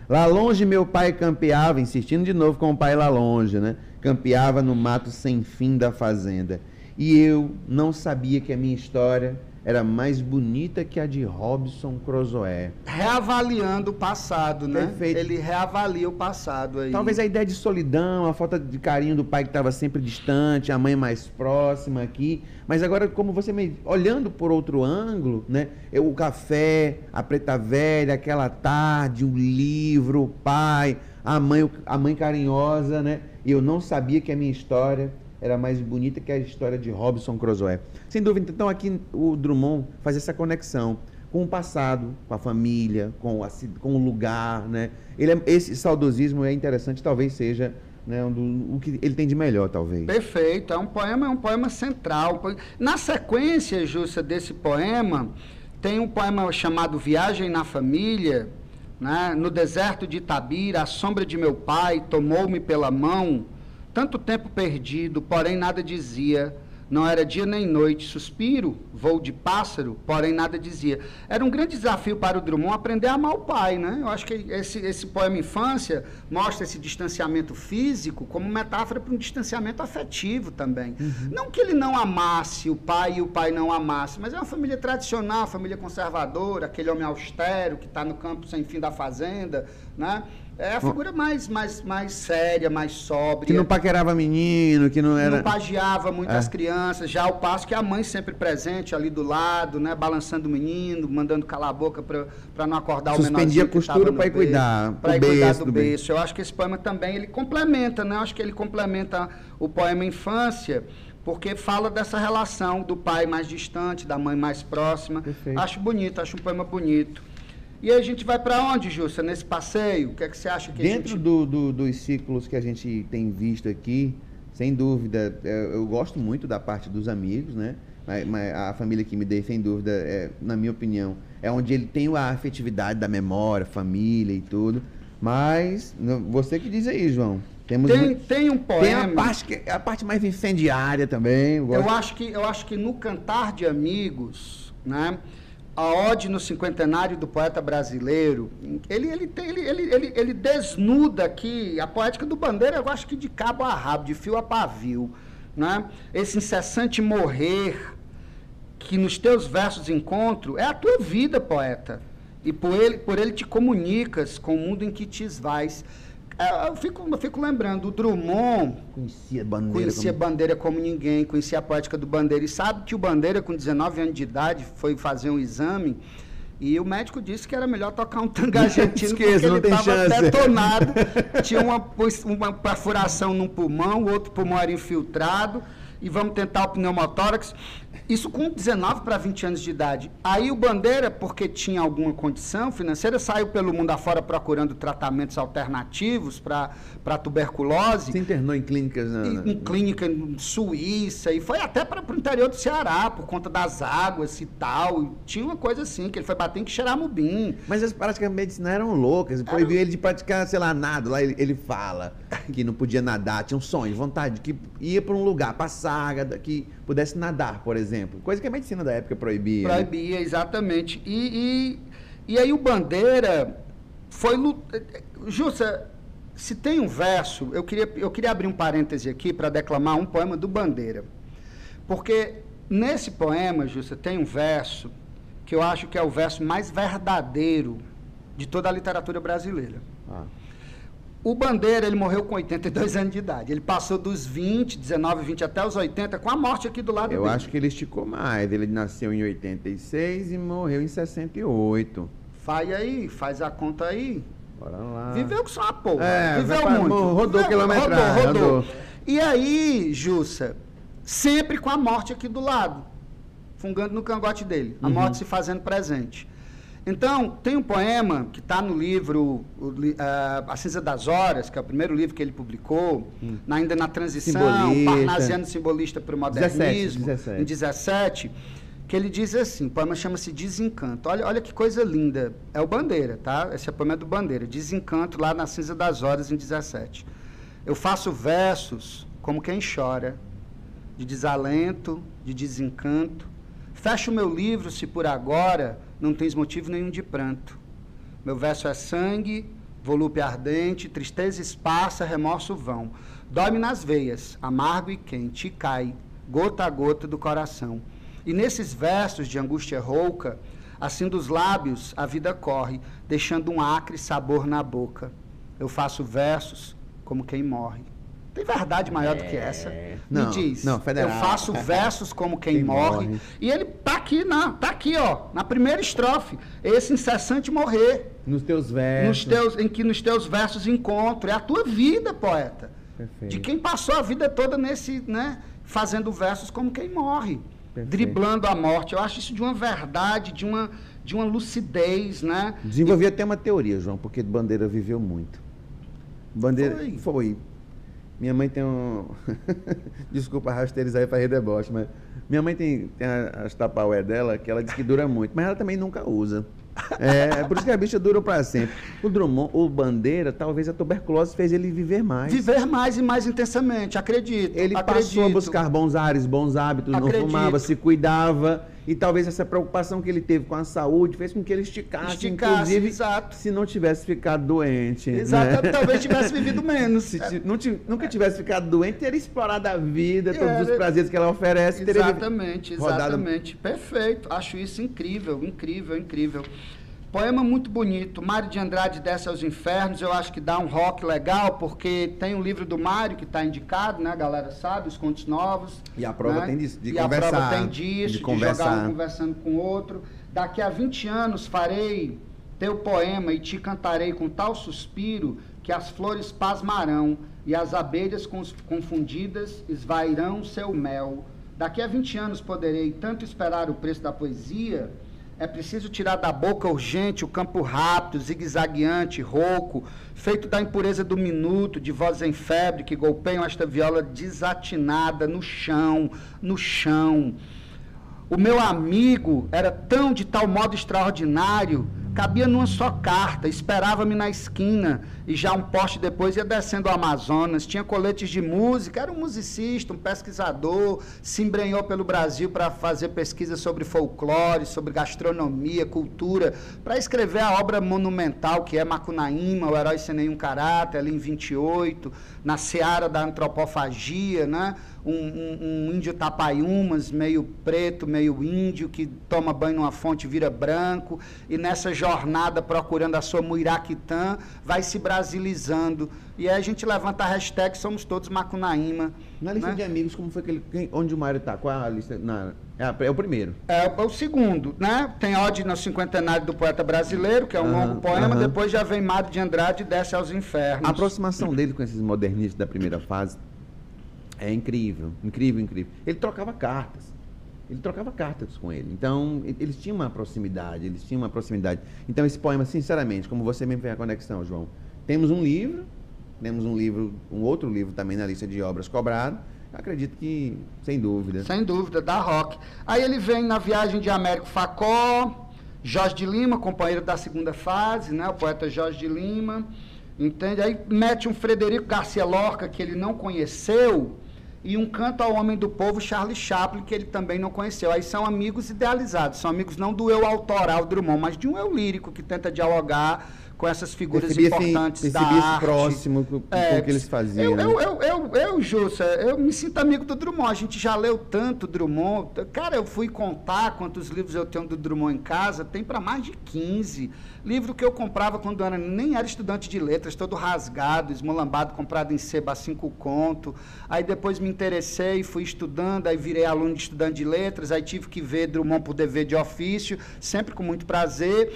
Lá longe meu pai campeava, insistindo de novo com o pai lá longe, né? Campeava no mato sem fim da fazenda. E eu não sabia que a minha história era mais bonita que a de Robson Crusoe. Reavaliando o passado, né? Perfeito. Ele reavalia o passado aí. Talvez a ideia de solidão, a falta de carinho do pai que estava sempre distante, a mãe mais próxima aqui. Mas agora, como você me... olhando por outro ângulo, né? O café, a preta velha, aquela tarde, o livro, o pai, a mãe, a mãe carinhosa, né? E eu não sabia que a minha história era mais bonita que a história de Robson Crusoe. Sem dúvida, então aqui o Drummond faz essa conexão com o passado, com a família, com, a, com o lugar, né? Ele é, esse saudosismo é interessante, talvez seja né, um do, o que ele tem de melhor, talvez. Perfeito, é um poema, é um poema central. Na sequência, Justa, desse poema, tem um poema chamado Viagem na Família, né? No deserto de Itabira, a sombra de meu pai tomou-me pela mão tanto tempo perdido, porém nada dizia. Não era dia nem noite, suspiro, voo de pássaro, porém nada dizia. Era um grande desafio para o Drummond aprender a amar o pai, né? Eu acho que esse, esse poema Infância mostra esse distanciamento físico como metáfora para um distanciamento afetivo também. Uhum. Não que ele não amasse o pai e o pai não amasse, mas é uma família tradicional, família conservadora, aquele homem austero que está no campo sem fim da fazenda, né? É a figura mais, mais, mais séria, mais sóbria. Que não paquerava menino, que não era. Não pagiava muito é. as crianças, já ao passo que a mãe sempre presente ali do lado, né? Balançando o menino, mandando calar a boca para não acordar Suspendia o menorzinho. Suspendia a costura para ir cuidar. Para ir cuidar do, do berço. Eu acho que esse poema também ele complementa, né? Eu acho que ele complementa o poema Infância porque fala dessa relação do pai mais distante, da mãe mais próxima. Perfeito. Acho bonito, acho um poema bonito. E a gente vai para onde, Justa, nesse passeio? O que é que você acha que Dentro a gente... do, do, dos ciclos que a gente tem visto aqui, sem dúvida, é, eu gosto muito da parte dos amigos, né? Mas a família que me dei, sem dúvida, é, na minha opinião, é onde ele tem a afetividade da memória, família e tudo. Mas você que diz aí, João. Temos tem, muito... tem um poema. Tem a parte, que, a parte mais incendiária também. Eu, eu, acho que, eu acho que no Cantar de Amigos, né? A ode no cinquentenário do poeta brasileiro, ele, ele, tem, ele, ele, ele, ele, desnuda aqui a poética do Bandeira, eu acho que de cabo a rabo, de fio a pavio. Né? Esse incessante morrer, que nos teus versos encontro é a tua vida, poeta. E por ele, por ele te comunicas com o mundo em que te esvais. É, eu fico, eu fico lembrando, o Drummond Conhecia bandeira. conhecia como- Bandeira como ninguém, conhecia a poética do Bandeira. E sabe que o Bandeira, com 19 anos de idade, foi fazer um exame e o médico disse que era melhor tocar um tango argentino Esqueça, porque ele estava detonado. Tinha uma, uma perfuração num pulmão, o outro pulmão era infiltrado. E vamos tentar o pneumotórax. Isso com 19 para 20 anos de idade. Aí o Bandeira, porque tinha alguma condição financeira, saiu pelo mundo afora procurando tratamentos alternativos para tuberculose Se internou em clínicas. na- em, em clínica em Suíça e foi até para o interior do Ceará por conta das águas e tal. E tinha uma coisa assim, que ele foi bater em Xeramubim. Mas as práticas da medicina eram loucas. Proibiu ele de praticar, sei lá, nada. Lá ele, ele fala que não podia nadar, tinha um sonho, vontade, que ia para um lugar, passar, que pudesse nadar, por exemplo. Coisa que a medicina da época proibia. né? Proibia, exatamente. E, e, e aí o Bandeira foi lutar. Justa, se tem um verso, eu queria, eu queria abrir um parêntese aqui para declamar um poema do Bandeira. Porque nesse poema, Justa, tem um verso que eu acho que é o verso mais verdadeiro de toda a literatura brasileira. Ah, O Bandeira, ele morreu com 82 anos de idade. Ele passou dos 20, 19, 20 até os 80, com a morte aqui do lado eu dele. acho que ele esticou mais. Ele nasceu em 86 e morreu em 68. Faz aí, faz a conta aí. Bora lá. Viveu que só uma porra. É, Viveu pra- muito. rodou Viveu- quilometragem, Rodou, rodou. rodou. E aí, Jussa, sempre com a morte aqui do lado, fungando no cangote dele. A Uhum. morte se fazendo presente. Então, tem um poema que está no livro o A Cinza das Horas, que é o primeiro livro que ele publicou, na- ainda na transição, Hum. Simbolista. parnasiano simbolista para o 17, modernismo, 17. em 17, que ele diz assim, o poema chama-se Desencanto. Olha, olha que coisa linda. É o Bandeira, tá? Esse é o poema do Bandeira. Desencanto lá na Cinza das Horas, em 17. Eu faço versos como quem chora, de desalento, de desencanto. Fecho meu livro se por agora não tens motivo nenhum de pranto. Meu verso é sangue, volúpia ardente, tristeza esparsa, remorso vão. Dói-me nas veias, amargo e quente, e cai, gota a gota do coração. E nesses versos de angústia rouca, assim dos lábios a vida corre, deixando um acre sabor na boca. Eu faço versos como quem morre. Tem verdade maior do que essa? Não, Me diz. não, federal. Eu faço versos como quem, Quem morre. morre. E ele tá aqui, na, tá aqui, ó, na primeira estrofe. Esse incessante morrer. Nos teus versos. Nos teus, em que nos teus versos encontro. É a tua vida, poeta. Perfeito. De quem passou a vida toda nesse, né? Fazendo versos como quem morre. Perfeito. Driblando a morte. Eu acho isso de uma verdade, de uma, de uma lucidez, né? Desenvolvi até uma teoria, João, porque Bandeira viveu muito. Bandeira Foi. foi. Minha mãe tem um. Desculpa rasteirizar aí para redeboche, mas. Minha mãe tem, tem as tapaué dela que ela diz que dura muito, mas ela também nunca usa. É, por isso que a bicha dura para sempre. O Drummond, o Bandeira, talvez a tuberculose fez ele viver mais. Viver mais e mais intensamente, acredito. Ele acredito. passou a buscar bons ares, bons hábitos, Acredito. não fumava, se cuidava. E talvez essa preocupação que ele teve com a saúde fez com que ele esticasse, Esticasse, inclusive, exato. se não tivesse ficado doente. Exato, né? talvez tivesse vivido menos. Se ti- não nunca tivesse ficado doente, teria explorado a vida, todos os Era- prazeres que ela oferece. vivido- Exatamente, rodado- exatamente. Perfeito. Acho isso incrível, incrível, incrível. Poema muito bonito. Mário de Andrade desce aos infernos. Eu acho que dá um rock legal, porque tem o livro do Mário que está indicado, né? A galera sabe, os contos novos. E a prova né? tem disso, de e a conversar, prova tem disso, de de, conversar. jogar um conversando com o outro. Daqui a 20 anos farei teu poema e te cantarei com tal suspiro que as flores pasmarão e as abelhas confundidas esvairão seu mel. Daqui a 20 anos poderei tanto esperar o preço da poesia, é preciso tirar da boca urgente o campo rápido, zigue-zagueante, rouco, feito da impureza do minuto, de vozes em febre que golpeiam esta viola desatinada no chão, no chão. O meu amigo era tão de tal modo extraordinário, cabia numa só carta, esperava-me na esquina, e já um poste depois ia descendo o Amazonas, tinha coletes de música, era um musicista, um pesquisador, se embrenhou pelo Brasil para fazer pesquisa sobre folclore, sobre gastronomia, cultura, para escrever a obra monumental que é Macunaíma, o herói sem nenhum caráter, ali em 28, na seara da antropofagia, né? um, um, um, índio tapaiumas, meio preto, meio índio, que toma banho numa fonte vira branco, e nessa jornada procurando a sua Muiraquitã, vai se brasilizando. E aí a gente levanta a hashtag Somos Todos Macunaíma. Na lista né? de amigos, como foi aquele. Quem, onde o Mário está? Qual é a lista? Na, é, é, o primeiro. É, é, o segundo, né? Tem Ode no Cinquentenário do Poeta Brasileiro, que é um longo poema, depois já vem Mário de Andrade e Desce aos Infernos. A aproximação dele com esses modernistas da primeira fase é incrível, incrível, incrível. Ele trocava cartas. Ele trocava cartas com ele. Então, eles tinham uma proximidade, eles tinham uma proximidade. Então, esse poema, sinceramente, como você mesmo fez a conexão, João, temos um livro, temos um livro, um outro livro também na lista de obras cobrado. Acredito que, sem dúvida. Sem dúvida, da Rock. Aí ele vem na viagem de Américo Facó, Jorge de Lima, companheiro da segunda fase, né? O poeta Jorge de Lima. Entende? Aí mete um Frederico Garcia Lorca, que ele não conheceu, e um canto ao homem do povo, Charles Chaplin, que ele também não conheceu. Aí são amigos idealizados, são amigos não do eu autoral Drummond, mas de um eu lírico que tenta dialogar com essas figuras importantes esse, da arte. próximo com, é, o que eles faziam. Eu, eu, eu, eu, eu, Jussa, eu me sinto amigo do Drummond. A gente já leu tanto Drummond. Cara, eu fui contar quantos livros eu tenho do Drummond em casa. Tem para mais de 15. Livro que eu comprava quando era, nem era estudante de letras, todo rasgado, esmolambado, comprado em seba a cinco conto. Aí depois me interessei, fui estudando, aí virei aluno de estudante de letras, aí tive que ver Drummond por dever de ofício, sempre com muito prazer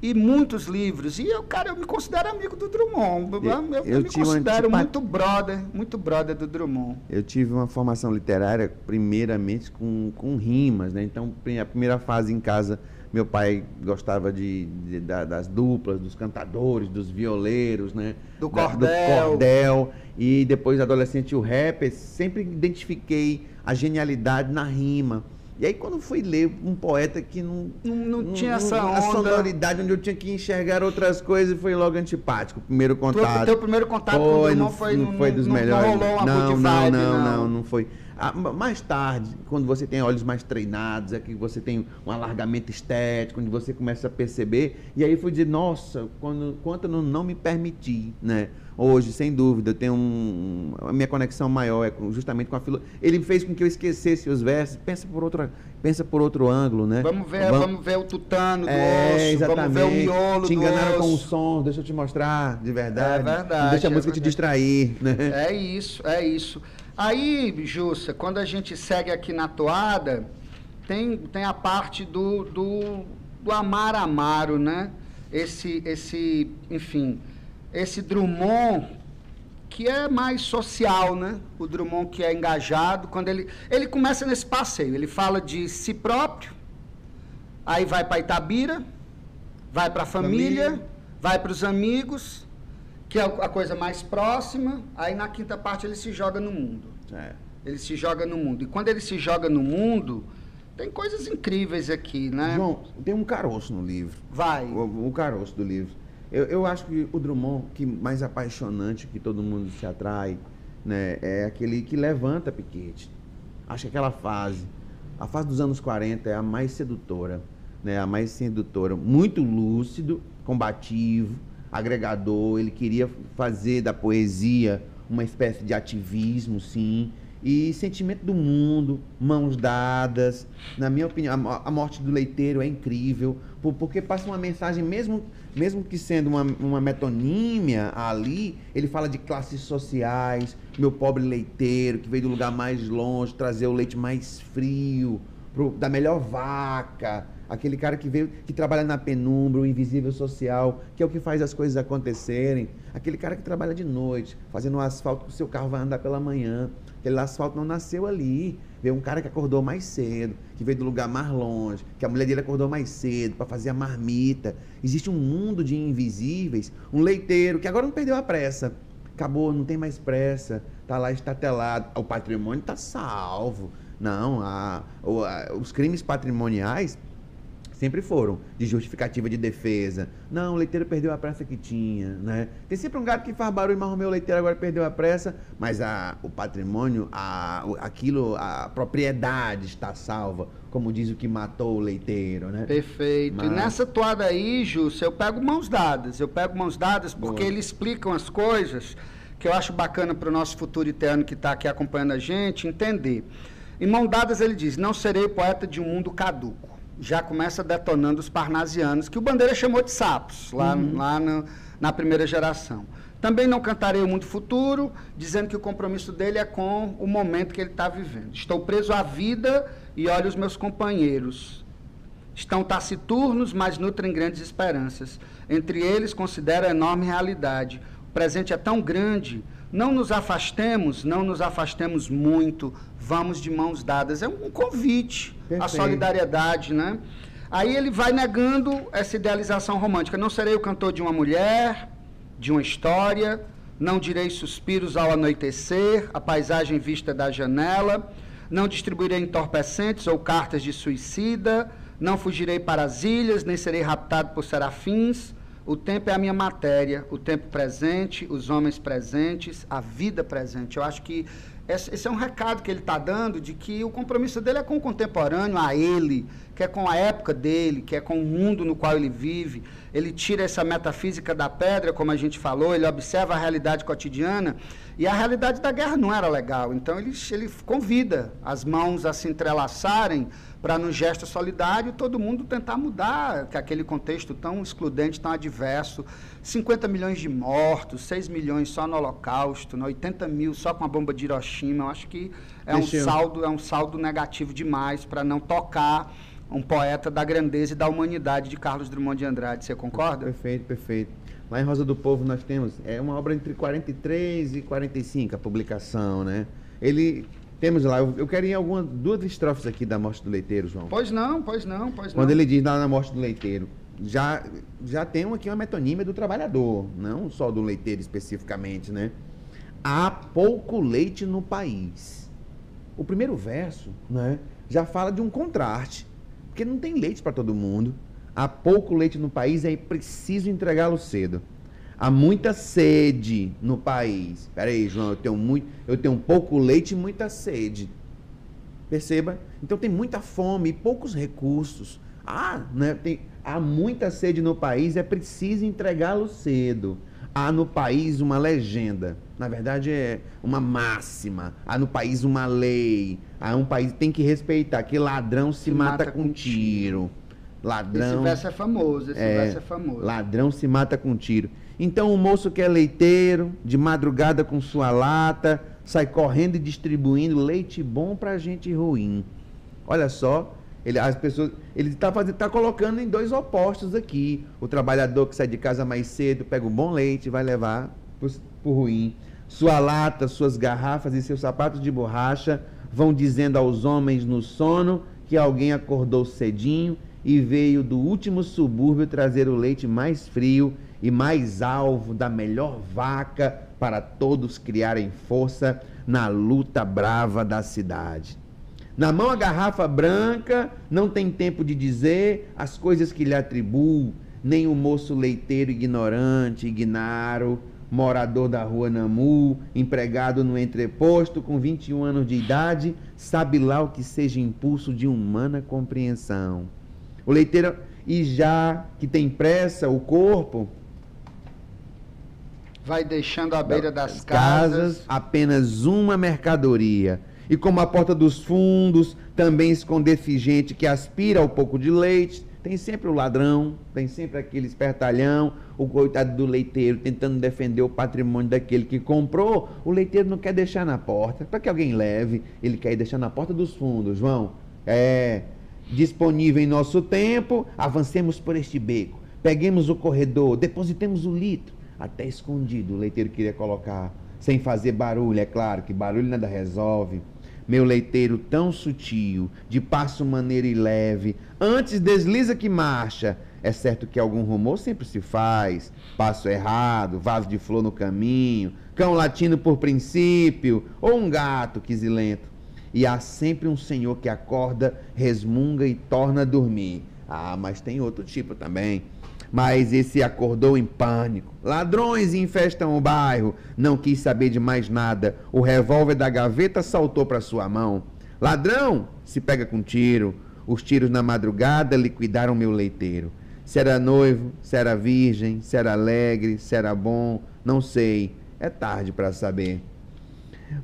e muitos livros. E eu, cara, eu me considero amigo do Drummond. Eu, eu, eu, me considero muito brother, muito brother do Drummond. Eu tive uma formação literária, primeiramente, com, com rimas, né? Então, a primeira fase em casa, meu pai gostava de, de, de das duplas, dos cantadores, dos violeiros, né? Do cordel. Da, do cordel. E depois, adolescente, o rap. Sempre identifiquei a genialidade na rima. E aí, quando fui ler um poeta que não, não, não, não tinha essa onda. A sonoridade, onde eu tinha que enxergar outras coisas, foi logo antipático. O primeiro contato. O teu primeiro contato foi, com o não foi, não, foi dos melhores. Não rolou uma não, não, não, não, não, foi. Ah, mais tarde, quando você tem olhos mais treinados, é que você tem um alargamento estético, onde você começa a perceber. E aí foi dizer, nossa, quando, quanto eu não me permiti, né? Hoje, sem dúvida, eu tenho um, a minha conexão maior é justamente com a filo. Ele fez com que eu esquecesse os versos. Pensa por outra, pensa por outro ângulo, né? Vamos ver, vamos, vamos ver o tutano do é, osso, exatamente. vamos ver o miolo Te enganaram com o som, deixa eu te mostrar de verdade. É verdade. Não deixa a música é te distrair, né? É isso, é isso. Aí, Jussa, quando a gente segue aqui na toada, tem, tem a parte do, do, do amar amaro, né? Esse, esse, enfim, esse Drummond que é mais social, né? O Drummond que é engajado, quando ele ele começa nesse passeio, ele fala de si próprio, aí vai para Itabira, vai para a família, família, vai para os amigos, que é a coisa mais próxima, aí na quinta parte ele se joga no mundo. É. Ele se joga no mundo. E quando ele se joga no mundo, tem coisas incríveis aqui, né? João, tem um caroço no livro. Vai. O, o caroço do livro eu, eu acho que o Drummond, que mais apaixonante, que todo mundo se atrai, né, é aquele que levanta Piquete. Acho que aquela fase, a fase dos anos 40 é a mais sedutora, né, a mais sedutora. Muito lúcido, combativo, agregador. Ele queria fazer da poesia uma espécie de ativismo, sim. E sentimento do mundo, mãos dadas. Na minha opinião, a, morte do leiteiro é incrível, porque passa uma mensagem, mesmo, mesmo que sendo uma, uma metonímia ali, ele fala de classes sociais, meu pobre leiteiro que veio do lugar mais longe, trazer o leite mais frio, pro, da melhor vaca aquele cara que veio, que trabalha na penumbra, o invisível social, que é o que faz as coisas acontecerem, aquele cara que trabalha de noite, fazendo um asfalto que o seu carro vai andar pela manhã, aquele asfalto não nasceu ali, veio um cara que acordou mais cedo, que veio do lugar mais longe, que a mulher dele acordou mais cedo para fazer a marmita. Existe um mundo de invisíveis, um leiteiro que agora não perdeu a pressa, acabou, não tem mais pressa, tá lá estatelado, o patrimônio está salvo. Não, a, a, os crimes patrimoniais Sempre foram, de justificativa de defesa. Não, o leiteiro perdeu a pressa que tinha, né? Tem sempre um gato que faz barulho, mas o meu leiteiro agora perdeu a pressa, mas a, o patrimônio, a, aquilo, a propriedade está salva, como diz o que matou o leiteiro, né? Perfeito. Mas... E nessa toada aí, Júcio, eu pego mãos dadas. Eu pego mãos dadas porque Boa. eles explicam as coisas que eu acho bacana para o nosso futuro eterno que está aqui acompanhando a gente entender. Em mão dadas ele diz, não serei poeta de um mundo caduco já começa detonando os parnasianos, que o Bandeira chamou de sapos, lá, uhum. lá no, na primeira geração. Também não cantarei o mundo futuro, dizendo que o compromisso dele é com o momento que ele está vivendo. Estou preso à vida e olho os meus companheiros. Estão taciturnos, mas nutrem grandes esperanças. Entre eles, considero a enorme realidade. O presente é tão grande não nos afastemos, não nos afastemos muito, vamos de mãos dadas. É um convite Perfeito. à solidariedade, né? Aí ele vai negando essa idealização romântica. Não serei o cantor de uma mulher, de uma história, não direi suspiros ao anoitecer, a paisagem vista da janela, não distribuirei entorpecentes ou cartas de suicida, não fugirei para as ilhas, nem serei raptado por serafins, o tempo é a minha matéria, o tempo presente, os homens presentes, a vida presente. Eu acho que esse é um recado que ele está dando de que o compromisso dele é com o contemporâneo, a ele, que é com a época dele, que é com o mundo no qual ele vive. Ele tira essa metafísica da pedra, como a gente falou, ele observa a realidade cotidiana e a realidade da guerra não era legal. Então ele, ele convida as mãos a se entrelaçarem para, no gesto solidário, todo mundo tentar mudar que aquele contexto tão excludente, tão adverso. 50 milhões de mortos, 6 milhões só no Holocausto, 80 né? mil só com a bomba de Hiroshima. Eu acho que é um saldo, é um saldo negativo demais para não tocar um poeta da grandeza e da humanidade de Carlos Drummond de Andrade. Você concorda? Perfeito, perfeito. Lá em Rosa do Povo nós temos é uma obra entre 43 e 45 a publicação, né? Ele temos lá, eu, eu quero ir em algumas duas estrofes aqui da Morte do Leiteiro, João. Pois não, pois não, pois não. Quando ele diz lá na Morte do Leiteiro, já, já tem aqui uma metonímia do trabalhador, não só do leiteiro especificamente, né? Há pouco leite no país. O primeiro verso, né, já fala de um contraste, porque não tem leite para todo mundo. Há pouco leite no país, é preciso entregá-lo cedo. Há muita sede no país. Peraí, João, eu tenho, muito, eu tenho pouco leite e muita sede. Perceba? Então tem muita fome e poucos recursos. Ah, né, tem, há muita sede no país, é preciso entregá-lo cedo. Há no país uma legenda. Na verdade, é uma máxima. Há no país uma lei. Há um país tem que respeitar que ladrão se, se mata, mata, com tiro. Ladrão. Esse verso é famoso, esse é, verso é famoso. Ladrão se mata com tiro. Então o moço que é leiteiro, de madrugada com sua lata, sai correndo e distribuindo leite bom para gente ruim. Olha só, ele, as pessoas, ele está tá colocando em dois opostos aqui. O trabalhador que sai de casa mais cedo, pega um bom leite e vai levar para o ruim. Sua lata, suas garrafas e seus sapatos de borracha vão dizendo aos homens no sono que alguém acordou cedinho e veio do último subúrbio trazer o leite mais frio e mais alvo da melhor vaca para todos criarem força na luta brava da cidade. Na mão a garrafa branca, não tem tempo de dizer as coisas que lhe atribuo, nem o moço leiteiro ignorante, ignaro, morador da rua Namu, empregado no entreposto com 21 anos de idade, sabe lá o que seja impulso de humana compreensão. O leiteiro, e já que tem pressa, o corpo, vai deixando à beira das casas. apenas uma mercadoria. E como a porta dos fundos também esconder-se gente que aspira ao pouco de leite, tem sempre o ladrão, tem sempre aquele espertalhão, o coitado do leiteiro tentando defender o patrimônio daquele que comprou. O leiteiro não quer deixar na porta, para que alguém leve, ele quer deixar na porta dos fundos, João. É disponível em nosso tempo, avancemos por este beco, peguemos o corredor, depositemos o litro até escondido. O leiteiro queria colocar, sem fazer barulho, é claro que barulho nada resolve. Meu leiteiro tão sutil, de passo maneiro e leve, antes desliza que marcha. É certo que algum rumor sempre se faz, passo errado, vaso de flor no caminho, cão latindo por princípio, ou um gato quisilento. E há sempre um senhor que acorda, resmunga e torna a dormir. Ah, mas tem outro tipo também. Mas esse acordou em pânico. Ladrões infestam o bairro. Não quis saber de mais nada. O revólver da gaveta saltou para sua mão. Ladrão se pega com tiro. Os tiros na madrugada liquidaram meu leiteiro. Se era noivo, se era virgem, se era alegre, se era bom, não sei. É tarde para saber.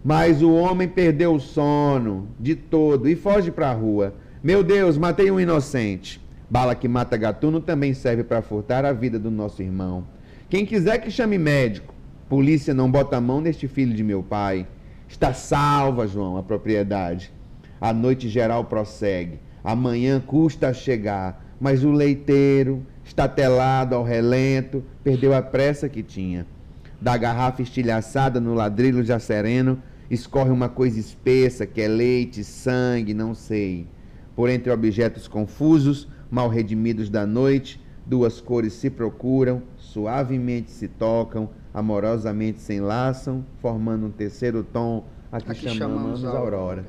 Mas o homem perdeu o sono de todo e foge para a rua. Meu Deus, matei um inocente. Bala que mata gatuno também serve para furtar a vida do nosso irmão. Quem quiser que chame médico. Polícia não bota a mão neste filho de meu pai. Está salva, João, a propriedade. A noite geral prossegue. Amanhã custa chegar. Mas o leiteiro, está telado ao relento, perdeu a pressa que tinha. Da garrafa estilhaçada no ladrilho já sereno, escorre uma coisa espessa que é leite, sangue, não sei. Por entre objetos confusos, mal redimidos da noite, duas cores se procuram, suavemente se tocam, amorosamente se enlaçam, formando um terceiro tom a que, chamamos, chamamos Aurora. Aurora.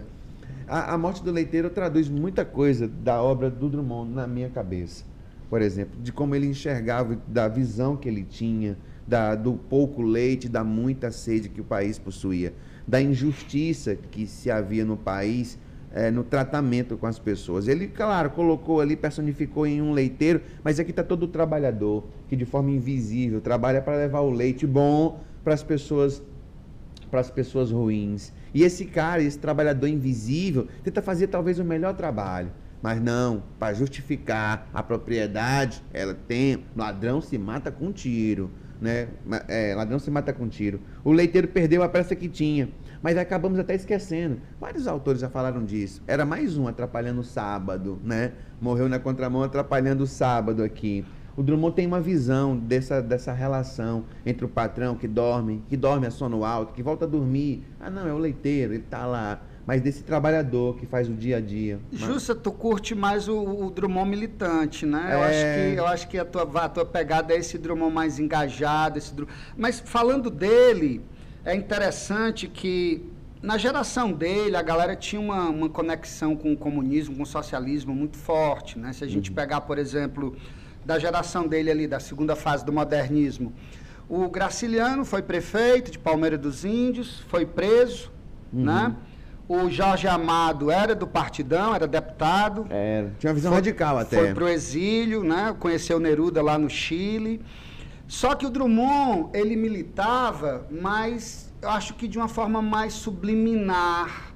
A, a, morte do leiteiro traduz muita coisa da obra do Drummond na minha cabeça. Por exemplo, de como ele enxergava, da visão que ele tinha, da, do pouco leite, da muita sede que o país possuía, da injustiça que se havia no país é, no tratamento com as pessoas. Ele, claro, colocou ali, personificou em um leiteiro, mas aqui está todo o trabalhador que de forma invisível trabalha para levar o leite bom para as pessoas para as pessoas ruins. E esse cara, esse trabalhador invisível, tenta fazer talvez o melhor trabalho. Mas não, para justificar a propriedade, ela tem. Ladrão se mata com tiro. Né? É, ladrão se mata com tiro. O leiteiro perdeu a pressa que tinha. Mas acabamos até esquecendo. Vários autores já falaram disso. Era mais um atrapalhando o sábado, né? Morreu na contramão atrapalhando o sábado aqui. O Drummond tem uma visão dessa, dessa relação entre o patrão que dorme, que dorme a sono alto, que volta a dormir. Ah, não, é o leiteiro, ele está lá. Mas desse trabalhador que faz o dia a dia. Justa, tu curte mais o, o Drummond militante, né? É... Eu acho que, eu acho que a, tua, a tua pegada é esse Drummond mais engajado. Esse Drummond... Mas falando dele, é interessante que na geração dele, a galera tinha uma, uma conexão com o comunismo, com o socialismo muito forte. Né? Se a gente uhum. pegar, por exemplo, da geração dele ali, da segunda fase do modernismo, o Graciliano foi prefeito de Palmeira dos Índios, foi preso, uhum. né? O Jorge Amado era do Partidão, era deputado. Era, tinha uma visão foi, radical até. Foi para o exílio, né? conheceu Neruda lá no Chile. Só que o Drummond, ele militava, mas eu acho que de uma forma mais subliminar.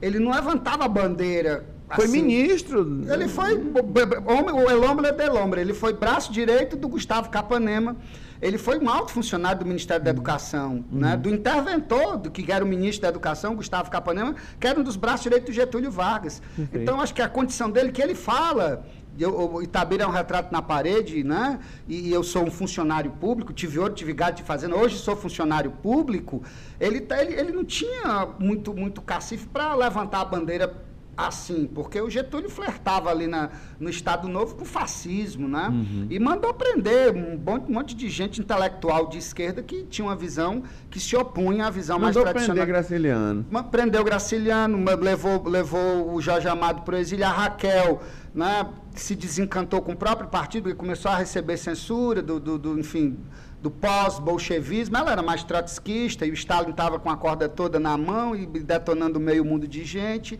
Ele não levantava a bandeira. Foi assim. ministro. Ele foi. O Elombre é Delombre. Ele foi braço direito do Gustavo Capanema. Ele foi um alto funcionário do Ministério da Educação, uhum. né? do interventor, do que era o ministro da Educação, Gustavo Capanema, que era um dos braços direitos do Getúlio Vargas. Então, acho que a condição dele, que ele fala eu, o Itabira é um retrato na parede, né? E, e, eu sou um funcionário público, tive ouro, tive gado de fazenda, hoje sou funcionário público. Ele, tá, ele, ele não tinha muito, muito cacife para levantar a bandeira assim, porque o Getúlio flertava ali na, no Estado Novo com fascismo, né? Uhum. E mandou prender um, bom, um monte de gente intelectual de esquerda que tinha uma visão que se opunha à visão mandou mais tradicional. Prender Graciliano. Prendeu Graciliano, levou, levou o Jorge Amado para o exílio, a Raquel né, se desencantou com o próprio partido e começou a receber censura do, do, do enfim, do pós-bolchevismo. Ela era mais trotskista e o Stalin estava com a corda toda na mão e detonando meio mundo de gente.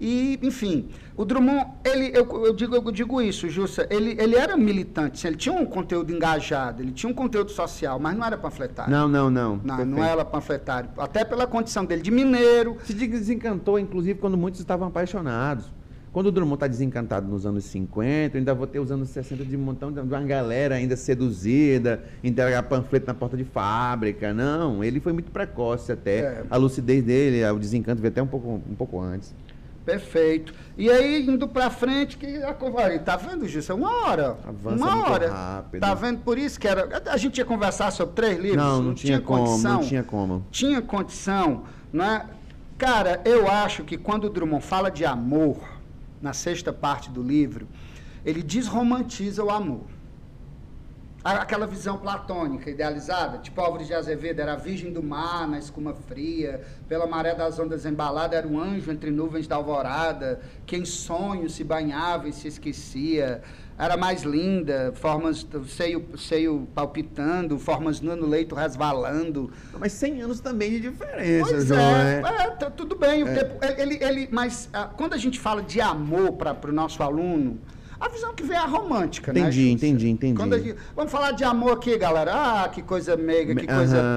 E, enfim, o Drummond, ele, eu, eu, digo, eu digo isso, Jussa, ele, ele era militante, ele tinha um conteúdo engajado, ele tinha um conteúdo social, mas não era panfletário. Não, não, não. Não, não era panfletário. Até pela condição dele de mineiro. Se desencantou, inclusive, quando muitos estavam apaixonados. Quando o Drummond está desencantado nos anos 50, eu ainda vou ter os anos 60 de um montão de uma galera ainda seduzida, entregar panfleto na porta de fábrica. Não, ele foi muito precoce até. É. A lucidez dele, o desencanto veio até um pouco, um pouco antes. Perfeito. E aí, indo para frente, que a tá vendo, Gilson? Uma hora. Avança uma hora. Rápido. Tá vendo? Por isso que era. A gente ia conversar sobre três livros. Não, não, não tinha, tinha como, condição. Não tinha como. Tinha condição, né? Cara, eu acho que quando o Drummond fala de amor, na sexta parte do livro, ele desromantiza o amor. aquela visão platônica, idealizada, tipo Álvares de Azevedo, era a virgem do mar na escuma fria, pela maré das ondas embalada, era um anjo entre nuvens da alvorada, que em sonhos se banhava e se esquecia, era mais linda, formas, seio, seio palpitando, formas no leito resvalando. Mas 100 anos também de diferença, pois João, é, é. é tá, tudo bem, é. ele, ele, mas ah, quando a gente fala de amor para o nosso aluno, a visão que vem é a romântica, entendi, né? Entendi, entendi, entendi. Gente, vamos falar de amor aqui, galera. Ah, que coisa meiga, que coisa uhum.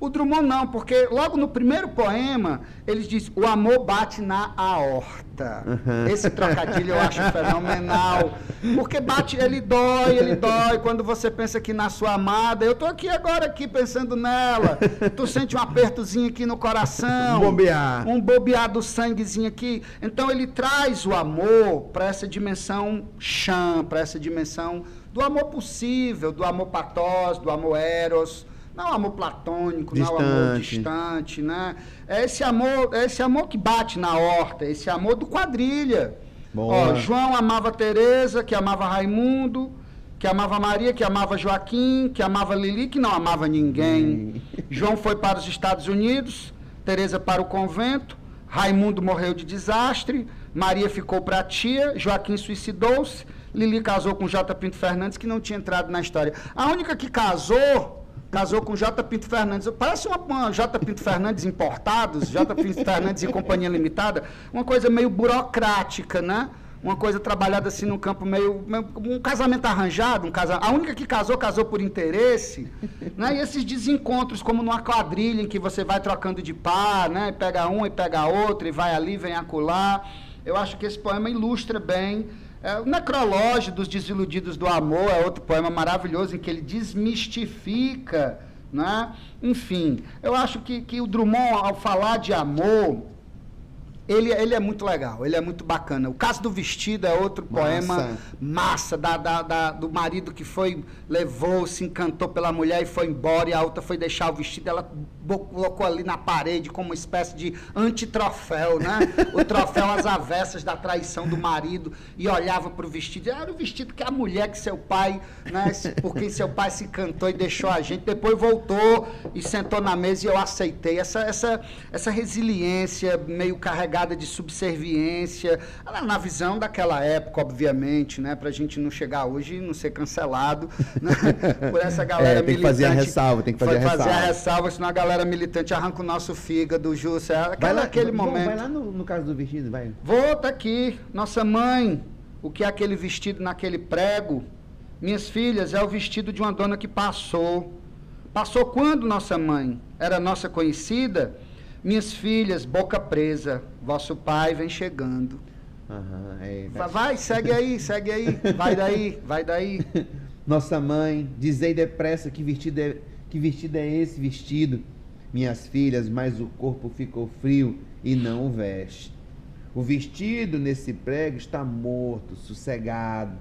O Drummond não, porque logo no primeiro poema, ele diz: o amor bate na aorta. Uhum. Esse trocadilho eu acho fenomenal. Porque bate, ele dói, ele dói. Quando você pensa que na sua amada, eu tô aqui agora aqui pensando nela. Tu sente um apertozinho aqui no coração. Um bobear. Um bobear do sanguezinho aqui. Então ele traz o amor para essa dimensão chã, para essa dimensão do amor possível, do amor patós, do amor eros não é amor platônico, distante. não é amor distante, né? É esse amor, é esse amor que bate na horta, esse amor do quadrilha. Ó, João amava Teresa, que amava Raimundo, que amava Maria, que amava Joaquim, que amava Lili, que não amava ninguém. João foi para os Estados Unidos, Teresa para o convento, Raimundo morreu de desastre, Maria ficou para a tia, Joaquim suicidou-se, Lili casou com J. Pinto Fernandes, que não tinha entrado na história. A única que casou casou com J. Pinto Fernandes. Parece uma, uma J. Pinto Fernandes importados, J. Pinto Fernandes e Companhia Limitada, uma coisa meio burocrática, né? Uma coisa trabalhada assim no campo meio, um casamento arranjado, um casa, a única que casou casou por interesse, né? E esses desencontros como numa quadrilha em que você vai trocando de par, né? Pega um e pega outro e vai ali, vem acolá. Eu acho que esse poema ilustra bem é, o Necrológio dos Desiludidos do Amor é outro poema maravilhoso em que ele desmistifica, né? Enfim, eu acho que, que o Drummond, ao falar de amor, ele, ele é muito legal, ele é muito bacana. O caso do vestido é outro massa. poema massa da, da, da, do marido que foi, levou, se encantou pela mulher e foi embora, e a outra foi deixar o vestido, ela colocou ali na parede como uma espécie de antitroféu, né? O troféu às avessas da traição do marido, e olhava para o vestido, era o vestido que a mulher que seu pai, né? Por quem seu pai se encantou e deixou a gente, depois voltou e sentou na mesa e eu aceitei. Essa, essa, essa resiliência meio carregada de subserviência, na visão daquela época, obviamente, né? Para a gente não chegar hoje e não ser cancelado né? por essa galera é, tem militante. Tem que fazer a ressalva, tem que fazer a ressalva. fazer a ressalva, senão a galera militante arranca o nosso fígado, Júcio. É vai lá, aquele momento. Vai lá no, no caso do vestido, vai. Vou, tá aqui. Nossa mãe, o que é aquele vestido naquele prego? Minhas filhas, é o vestido de uma dona que passou. Passou quando, nossa mãe? Era nossa conhecida? Minhas filhas, boca presa, vosso pai vem chegando. Uhum, é, vai, vai, segue aí, segue aí, vai daí, vai daí. Nossa mãe, dizei depressa que vestido é, que vestido é esse vestido. Minhas filhas, mas o corpo ficou frio e não o veste. O vestido nesse prego está morto, sossegado.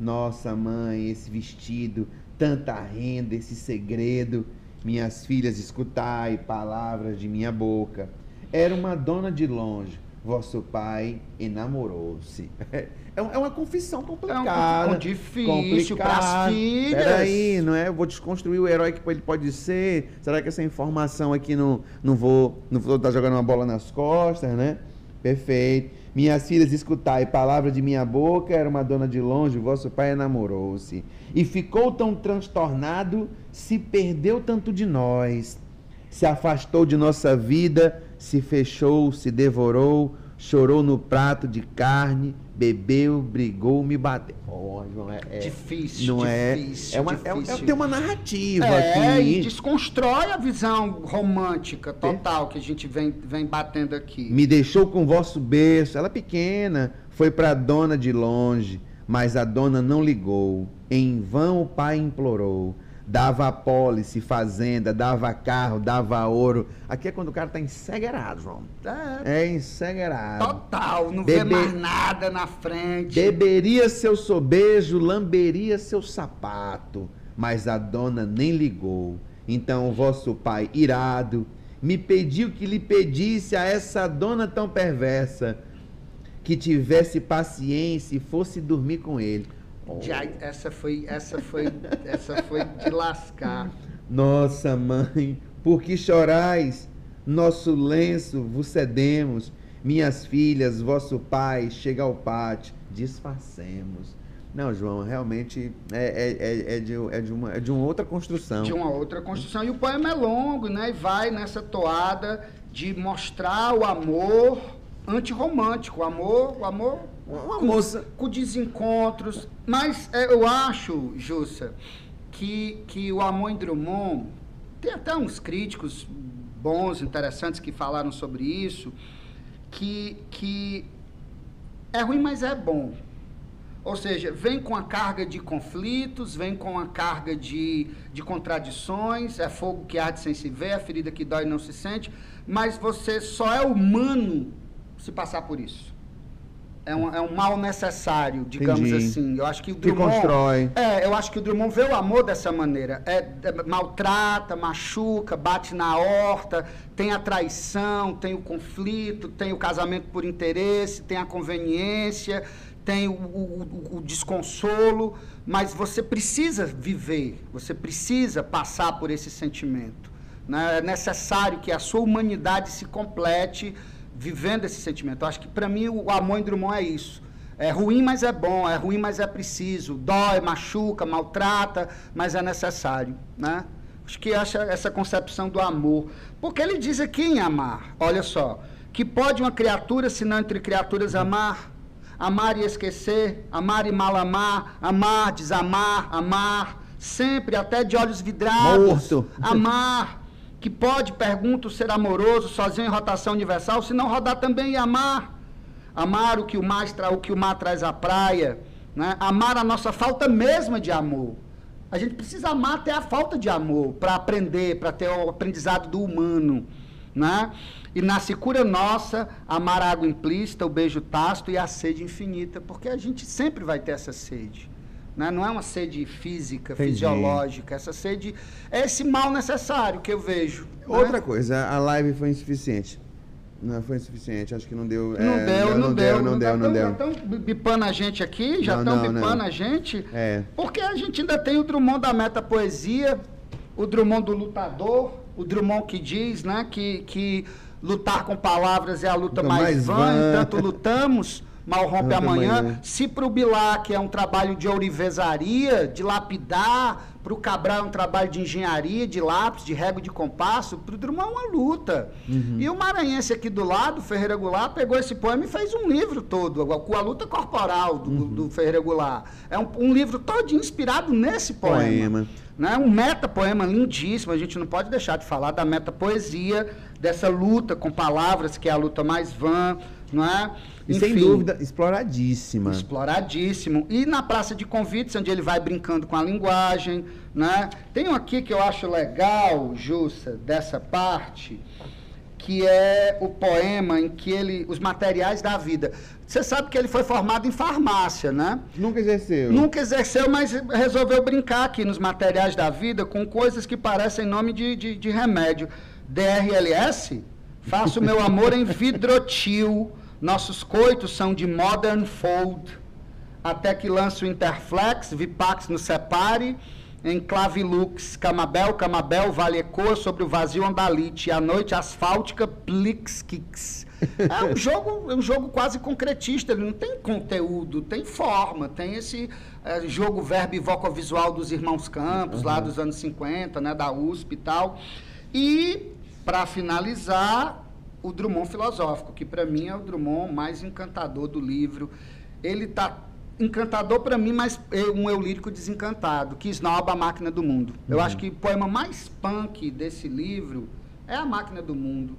Nossa mãe, esse vestido, tanta renda, esse segredo minhas filhas, escutai palavras de minha boca. Era uma dona de longe, vosso pai enamorou-se. É, é uma confissão complicada. É um, difícil para as filhas. Peraí, não é? Eu vou desconstruir o herói que ele pode ser. Será que essa informação aqui não, não vou não vou estar jogando uma bola nas costas, né? Perfeito. Minhas filhas, escutai palavra de minha boca, era uma dona de longe, vosso pai enamorou-se. E ficou tão transtornado, se perdeu tanto de nós, se afastou de nossa vida, se fechou, se devorou, chorou no prato de carne, bebeu, brigou, me bateu. Oh, João, é, é difícil, não difícil, é, é, uma, difícil. É, é, tem uma narrativa é, aqui. e desconstrói a visão romântica total que a gente vem, vem batendo aqui. Me deixou com vosso berço, ela pequena, foi para a dona de longe, mas a dona não ligou. Em vão o pai implorou. Dava apólice, fazenda, dava carro, dava ouro. Aqui é quando o cara tá ensegueirado, João. É, é ensegueirado. Total, não Bebe... vê mais nada na frente. Beberia seu sobejo, lamberia seu sapato. Mas a dona nem ligou. Então o vosso pai, irado, me pediu que lhe pedisse a essa dona tão perversa que tivesse paciência e fosse dormir com ele. Já, essa foi, essa foi, essa foi de lascar. Nossa mãe, por que chorais? Nosso lenço vos cedemos, minhas filhas, vosso pai, chega ao pátio, disfarcemos. Não, João, realmente é, é, é, é, de, é, de uma, é de uma outra construção. De uma outra construção. E o poema é longo, né? E vai nessa toada de mostrar o amor antirromântico, o amor, o amor Uma com, moça. com desencontros. Mas é, eu acho, Jussa, que, que o amor em Drummond, tem até uns críticos bons, interessantes que falaram sobre isso, que, que é ruim, mas é bom. Ou seja, vem com a carga de conflitos, vem com a carga de, de contradições, é fogo que arde sem se ver, é ferida que dói e não se sente, mas você só é humano se passar por isso. É um, é um mal necessário, digamos Entendi. assim. Eu acho que o Que Drummond... constrói. É, eu acho que o Drummond vê o amor dessa maneira. É, é, maltrata, machuca, bate na horta, tem a traição, tem o conflito, tem o casamento por interesse, tem a conveniência, tem o, o- o- o desconsolo, mas você precisa viver, você precisa passar por esse sentimento. né? É necessário que a sua humanidade se complete vivendo esse sentimento. Eu acho que para mim o amor em Drummond é isso. É ruim, mas é bom. É ruim, mas é preciso. Dói, machuca, maltrata, mas é necessário, né? Acho que acha essa concepção do amor. Porque ele diz aqui em amar, olha só, que pode uma criatura, se não entre criaturas, amar, amar e esquecer, amar e mal amar, amar, desamar, amar, sempre, até de olhos vidrados, Morto. amar, que pode, pergunto, ser amoroso, sozinho em rotação universal, se não rodar também e amar. Amar o que o mar, o que o mar traz à praia, né? amar a nossa falta mesma de amor. A gente precisa amar até a falta de amor para aprender, para ter o aprendizado do humano. Né? E na secura nossa, amar a água implícita, o beijo tácito e a sede infinita, porque a gente sempre vai ter essa sede. Né? Não é uma sede física, Entendi. fisiológica. Essa sede é esse mal necessário que eu vejo. né? Outra coisa, a live foi insuficiente. Não foi insuficiente, acho que não deu. Não, é, deu, não, deu, não deu, não deu. Já estão bipando a gente aqui, já Não, estão não, bipando não. a gente. É. Porque a gente ainda tem o Drummond da meta poesia, o Drummond do lutador, o Drummond que diz, né, que, que lutar com palavras é a luta Luta mais, mais vã, vã. entanto lutamos, mal rompe amanhã. amanhã. Se para o Bilac é um trabalho de ourivesaria, de lapidar, para o Cabral é um trabalho de engenharia, de lápis, de régua de compasso, para o Drummond é uma luta. Uhum. E o maranhense aqui do lado, Ferreira Goulart, pegou esse poema e fez um livro todo, com a luta corporal do, Uhum. do Ferreira Goulart. É um, um livro todo inspirado nesse poema. Poema. Né? Um meta-poema lindíssimo, a gente não pode deixar de falar da meta-poesia, dessa luta com palavras, que é a luta mais vã, não é? E sem Enfim, dúvida, exploradíssima. Exploradíssimo. E na Praça de Convites, onde ele vai brincando com a linguagem, né? Tem um aqui que eu acho legal, Jussa, dessa parte, que é o poema em que ele... Os materiais da vida. Você sabe que ele foi formado em farmácia, né? Nunca exerceu. Nunca exerceu, mas resolveu brincar aqui nos materiais da vida com coisas que parecem nome de, de, de remédio. DRLS? Faço meu amor em vidrotil. Nossos coitos são de modern fold. Até que lanço o Interflex, Vipax no separe. Em Clavilux, Camabel, Camabel, Vale Ecoa sobre o vazio Andalite. À noite asfáltica, Plix Kicks. É um jogo, é um jogo quase concretista, ele não tem conteúdo, tem forma, tem esse eh, jogo verbo e vocovisual dos irmãos Campos, lá dos anos 50, né, da USP e tal. E, para finalizar, o Drummond filosófico, que para mim é o Drummond mais encantador do livro. Ele tá encantador para mim, mas é um eu lírico desencantado, que esnoba a máquina do mundo. Eu acho que o poema mais punk desse livro é a máquina do mundo.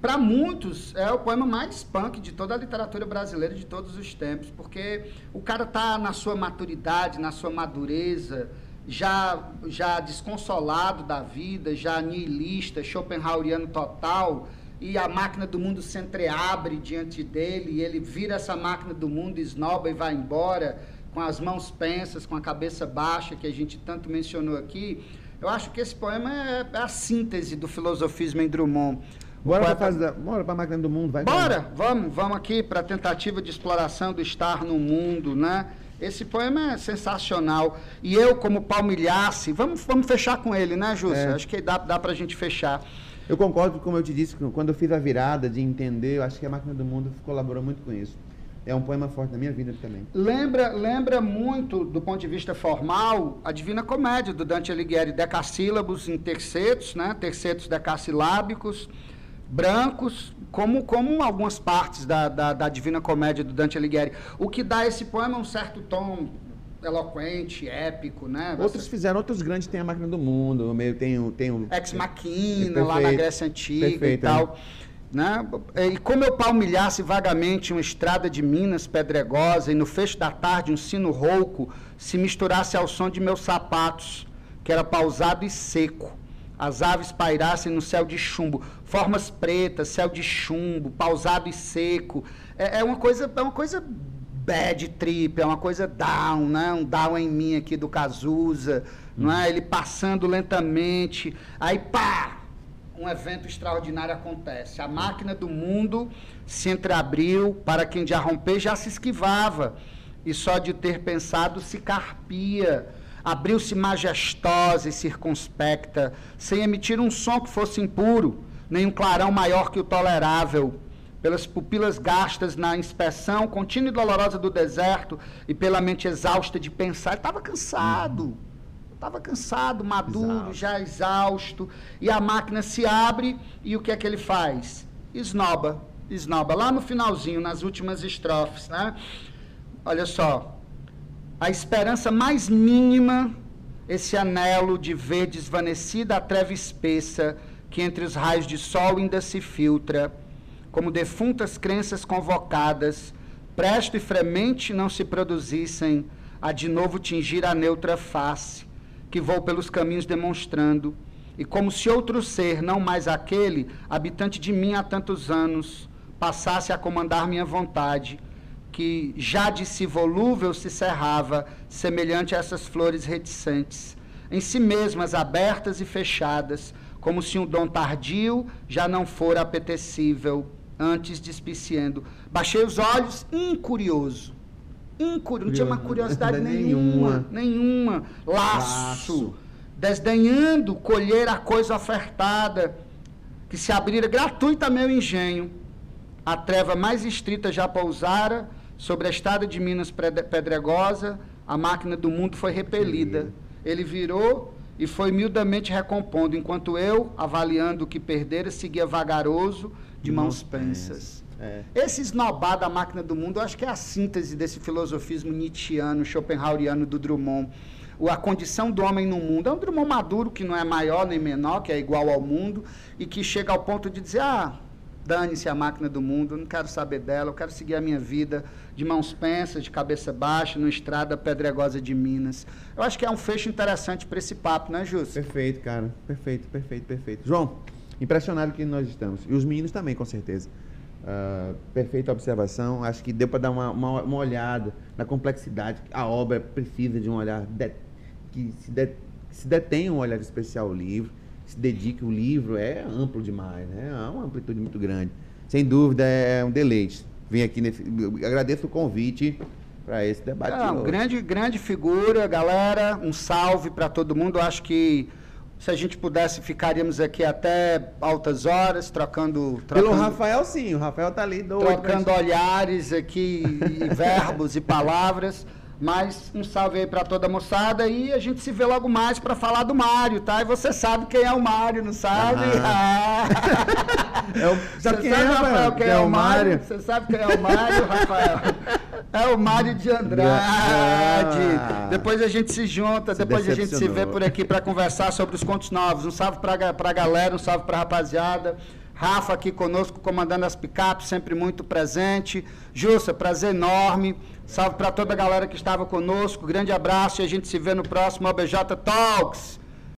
Para muitos, é o poema mais punk de toda a literatura brasileira de todos os tempos, porque o cara tá na sua maturidade, na sua madureza, já, já desconsolado da vida, já nihilista, schopenhaueriano total, e a máquina do mundo se entreabre diante dele, e ele vira essa máquina do mundo, esnoba e vai embora, com as mãos pensas, com a cabeça baixa, que a gente tanto mencionou aqui. Eu acho que esse poema é, é a síntese do filosofismo em Drummond. Bora pra, poeta- da, bora pra máquina do mundo, vai. Bora, vamos, vamos aqui para a tentativa de exploração do estar no mundo, né? Esse poema é sensacional. E eu, como palmilhasse, vamos, vamos fechar com ele, né, Júcio? É. Acho que dá, dá para a gente fechar. Eu concordo, como eu te disse, quando eu fiz a virada de entender, eu acho que a Máquina do Mundo colaborou muito com isso. É um poema forte na minha vida também. Lembra, lembra muito, do ponto de vista formal, a Divina Comédia, do Dante Alighieri, decassílabos em tercetos, né? tercetos decassilábicos, brancos, como, como algumas partes da, da, da Divina Comédia do Dante Alighieri. O que dá esse poema um certo tom eloquente, épico, né? Outros fizeram, outros grandes tem a máquina do mundo, meio tem o tem o Ex Machina lá na Grécia antiga perfeito, e tal. Né? E como eu palmilhasse vagamente uma estrada de Minas pedregosa e no fecho da tarde um sino rouco se misturasse ao som de meus sapatos, que era pausado e seco. As aves pairassem no céu de chumbo, formas pretas, céu de chumbo, pausado e seco. É, é uma coisa, é uma coisa bad trip, é uma coisa down, né? Um down em mim aqui do Cazuza, hum. não é? Ele passando lentamente, aí pá, um evento extraordinário acontece. A máquina do mundo se entreabriu, para quem já romper já se esquivava, e só de ter pensado se carpia. Abriu-se majestosa e circunspecta, sem emitir um som que fosse impuro, nem um clarão maior que o tolerável pelas pupilas gastas na inspeção contínua e dolorosa do deserto e pela mente exausta de pensar. Estava cansado. Estava cansado, maduro, já exausto. E a máquina se abre e o que é que ele faz? Esnoba. Esnoba. Lá no finalzinho, nas últimas estrofes, né? Olha só. A esperança mais mínima, esse anelo de ver desvanecida a treva espessa que entre os raios de sol ainda se filtra como defuntas crenças convocadas, presto e fremente não se produzissem a de novo tingir a neutra face, que vou pelos caminhos demonstrando, e como se outro ser, não mais aquele, habitante de mim há tantos anos, passasse a comandar minha vontade, que já de si volúvel se cerrava, semelhante a essas flores reticentes, em si mesmas abertas e fechadas, como se um dom tardio já não fora apetecível antes despiciando. Baixei os olhos, incurioso. Incurioso, não tinha uma curiosidade nenhuma, nenhuma. Laço, Laço. Desdenhando colher a coisa ofertada, que se abrira gratuita meu engenho. A treva mais estrita já pousara sobre a estrada de Minas Pedregosa, a máquina do mundo foi repelida. Ele virou e foi humildemente recompondo, enquanto eu, avaliando o que perdera, seguia vagaroso, de mãos pensas. É. Esse esnobar da máquina do mundo, eu acho que é a síntese desse filosofismo nietzschiano, schopenhaueriano do Drummond. O, a condição do homem no mundo. É um Drummond maduro, que não é maior nem menor, que é igual ao mundo, e que chega ao ponto de dizer, ah, dane-se a máquina do mundo, não quero saber dela, eu quero seguir a minha vida de mãos pensas, de cabeça baixa, numa estrada pedregosa de Minas. Eu acho que é um fecho interessante para esse papo, né, Justo? Perfeito, cara. Perfeito, perfeito, perfeito. João, impressionado que nós estamos. E os meninos também, com certeza. Uh, perfeita observação. Acho que deu para dar uma, uma, uma, olhada na complexidade. A obra precisa de um olhar de, que se, de, se detém um olhar especial ao livro, se dedique. O livro é amplo demais, né? É uma amplitude muito grande. Sem dúvida, é um deleite. Vim aqui nesse. agradeço o convite para esse debate. Não, grande, grande figura, galera. Um salve para todo mundo. Acho que se a gente pudesse, ficaríamos aqui até altas horas, trocando. trocando Pelo Rafael, sim, o Rafael está ali. Trocando olhares aqui, e verbos e palavras. Mas um salve aí para toda a moçada e a gente se vê logo mais para falar do Mário, tá? E você sabe quem é o Mário, não sabe? Ah. é o, sabe quem sabe, é, Rafael, quem é, é, o Mário? Você sabe quem é o Mário, Rafael? É o Mário de Andrade. Ah. Depois a gente se junta, se depois a gente se vê por aqui para conversar sobre os contos novos. Um salve para a galera, um salve para a rapaziada. Rafa aqui conosco, comandando as picapes, sempre muito presente. Jussa, prazer enorme. Salve para toda a galera que estava conosco. Grande abraço e a gente se vê no próximo OBJ Talks.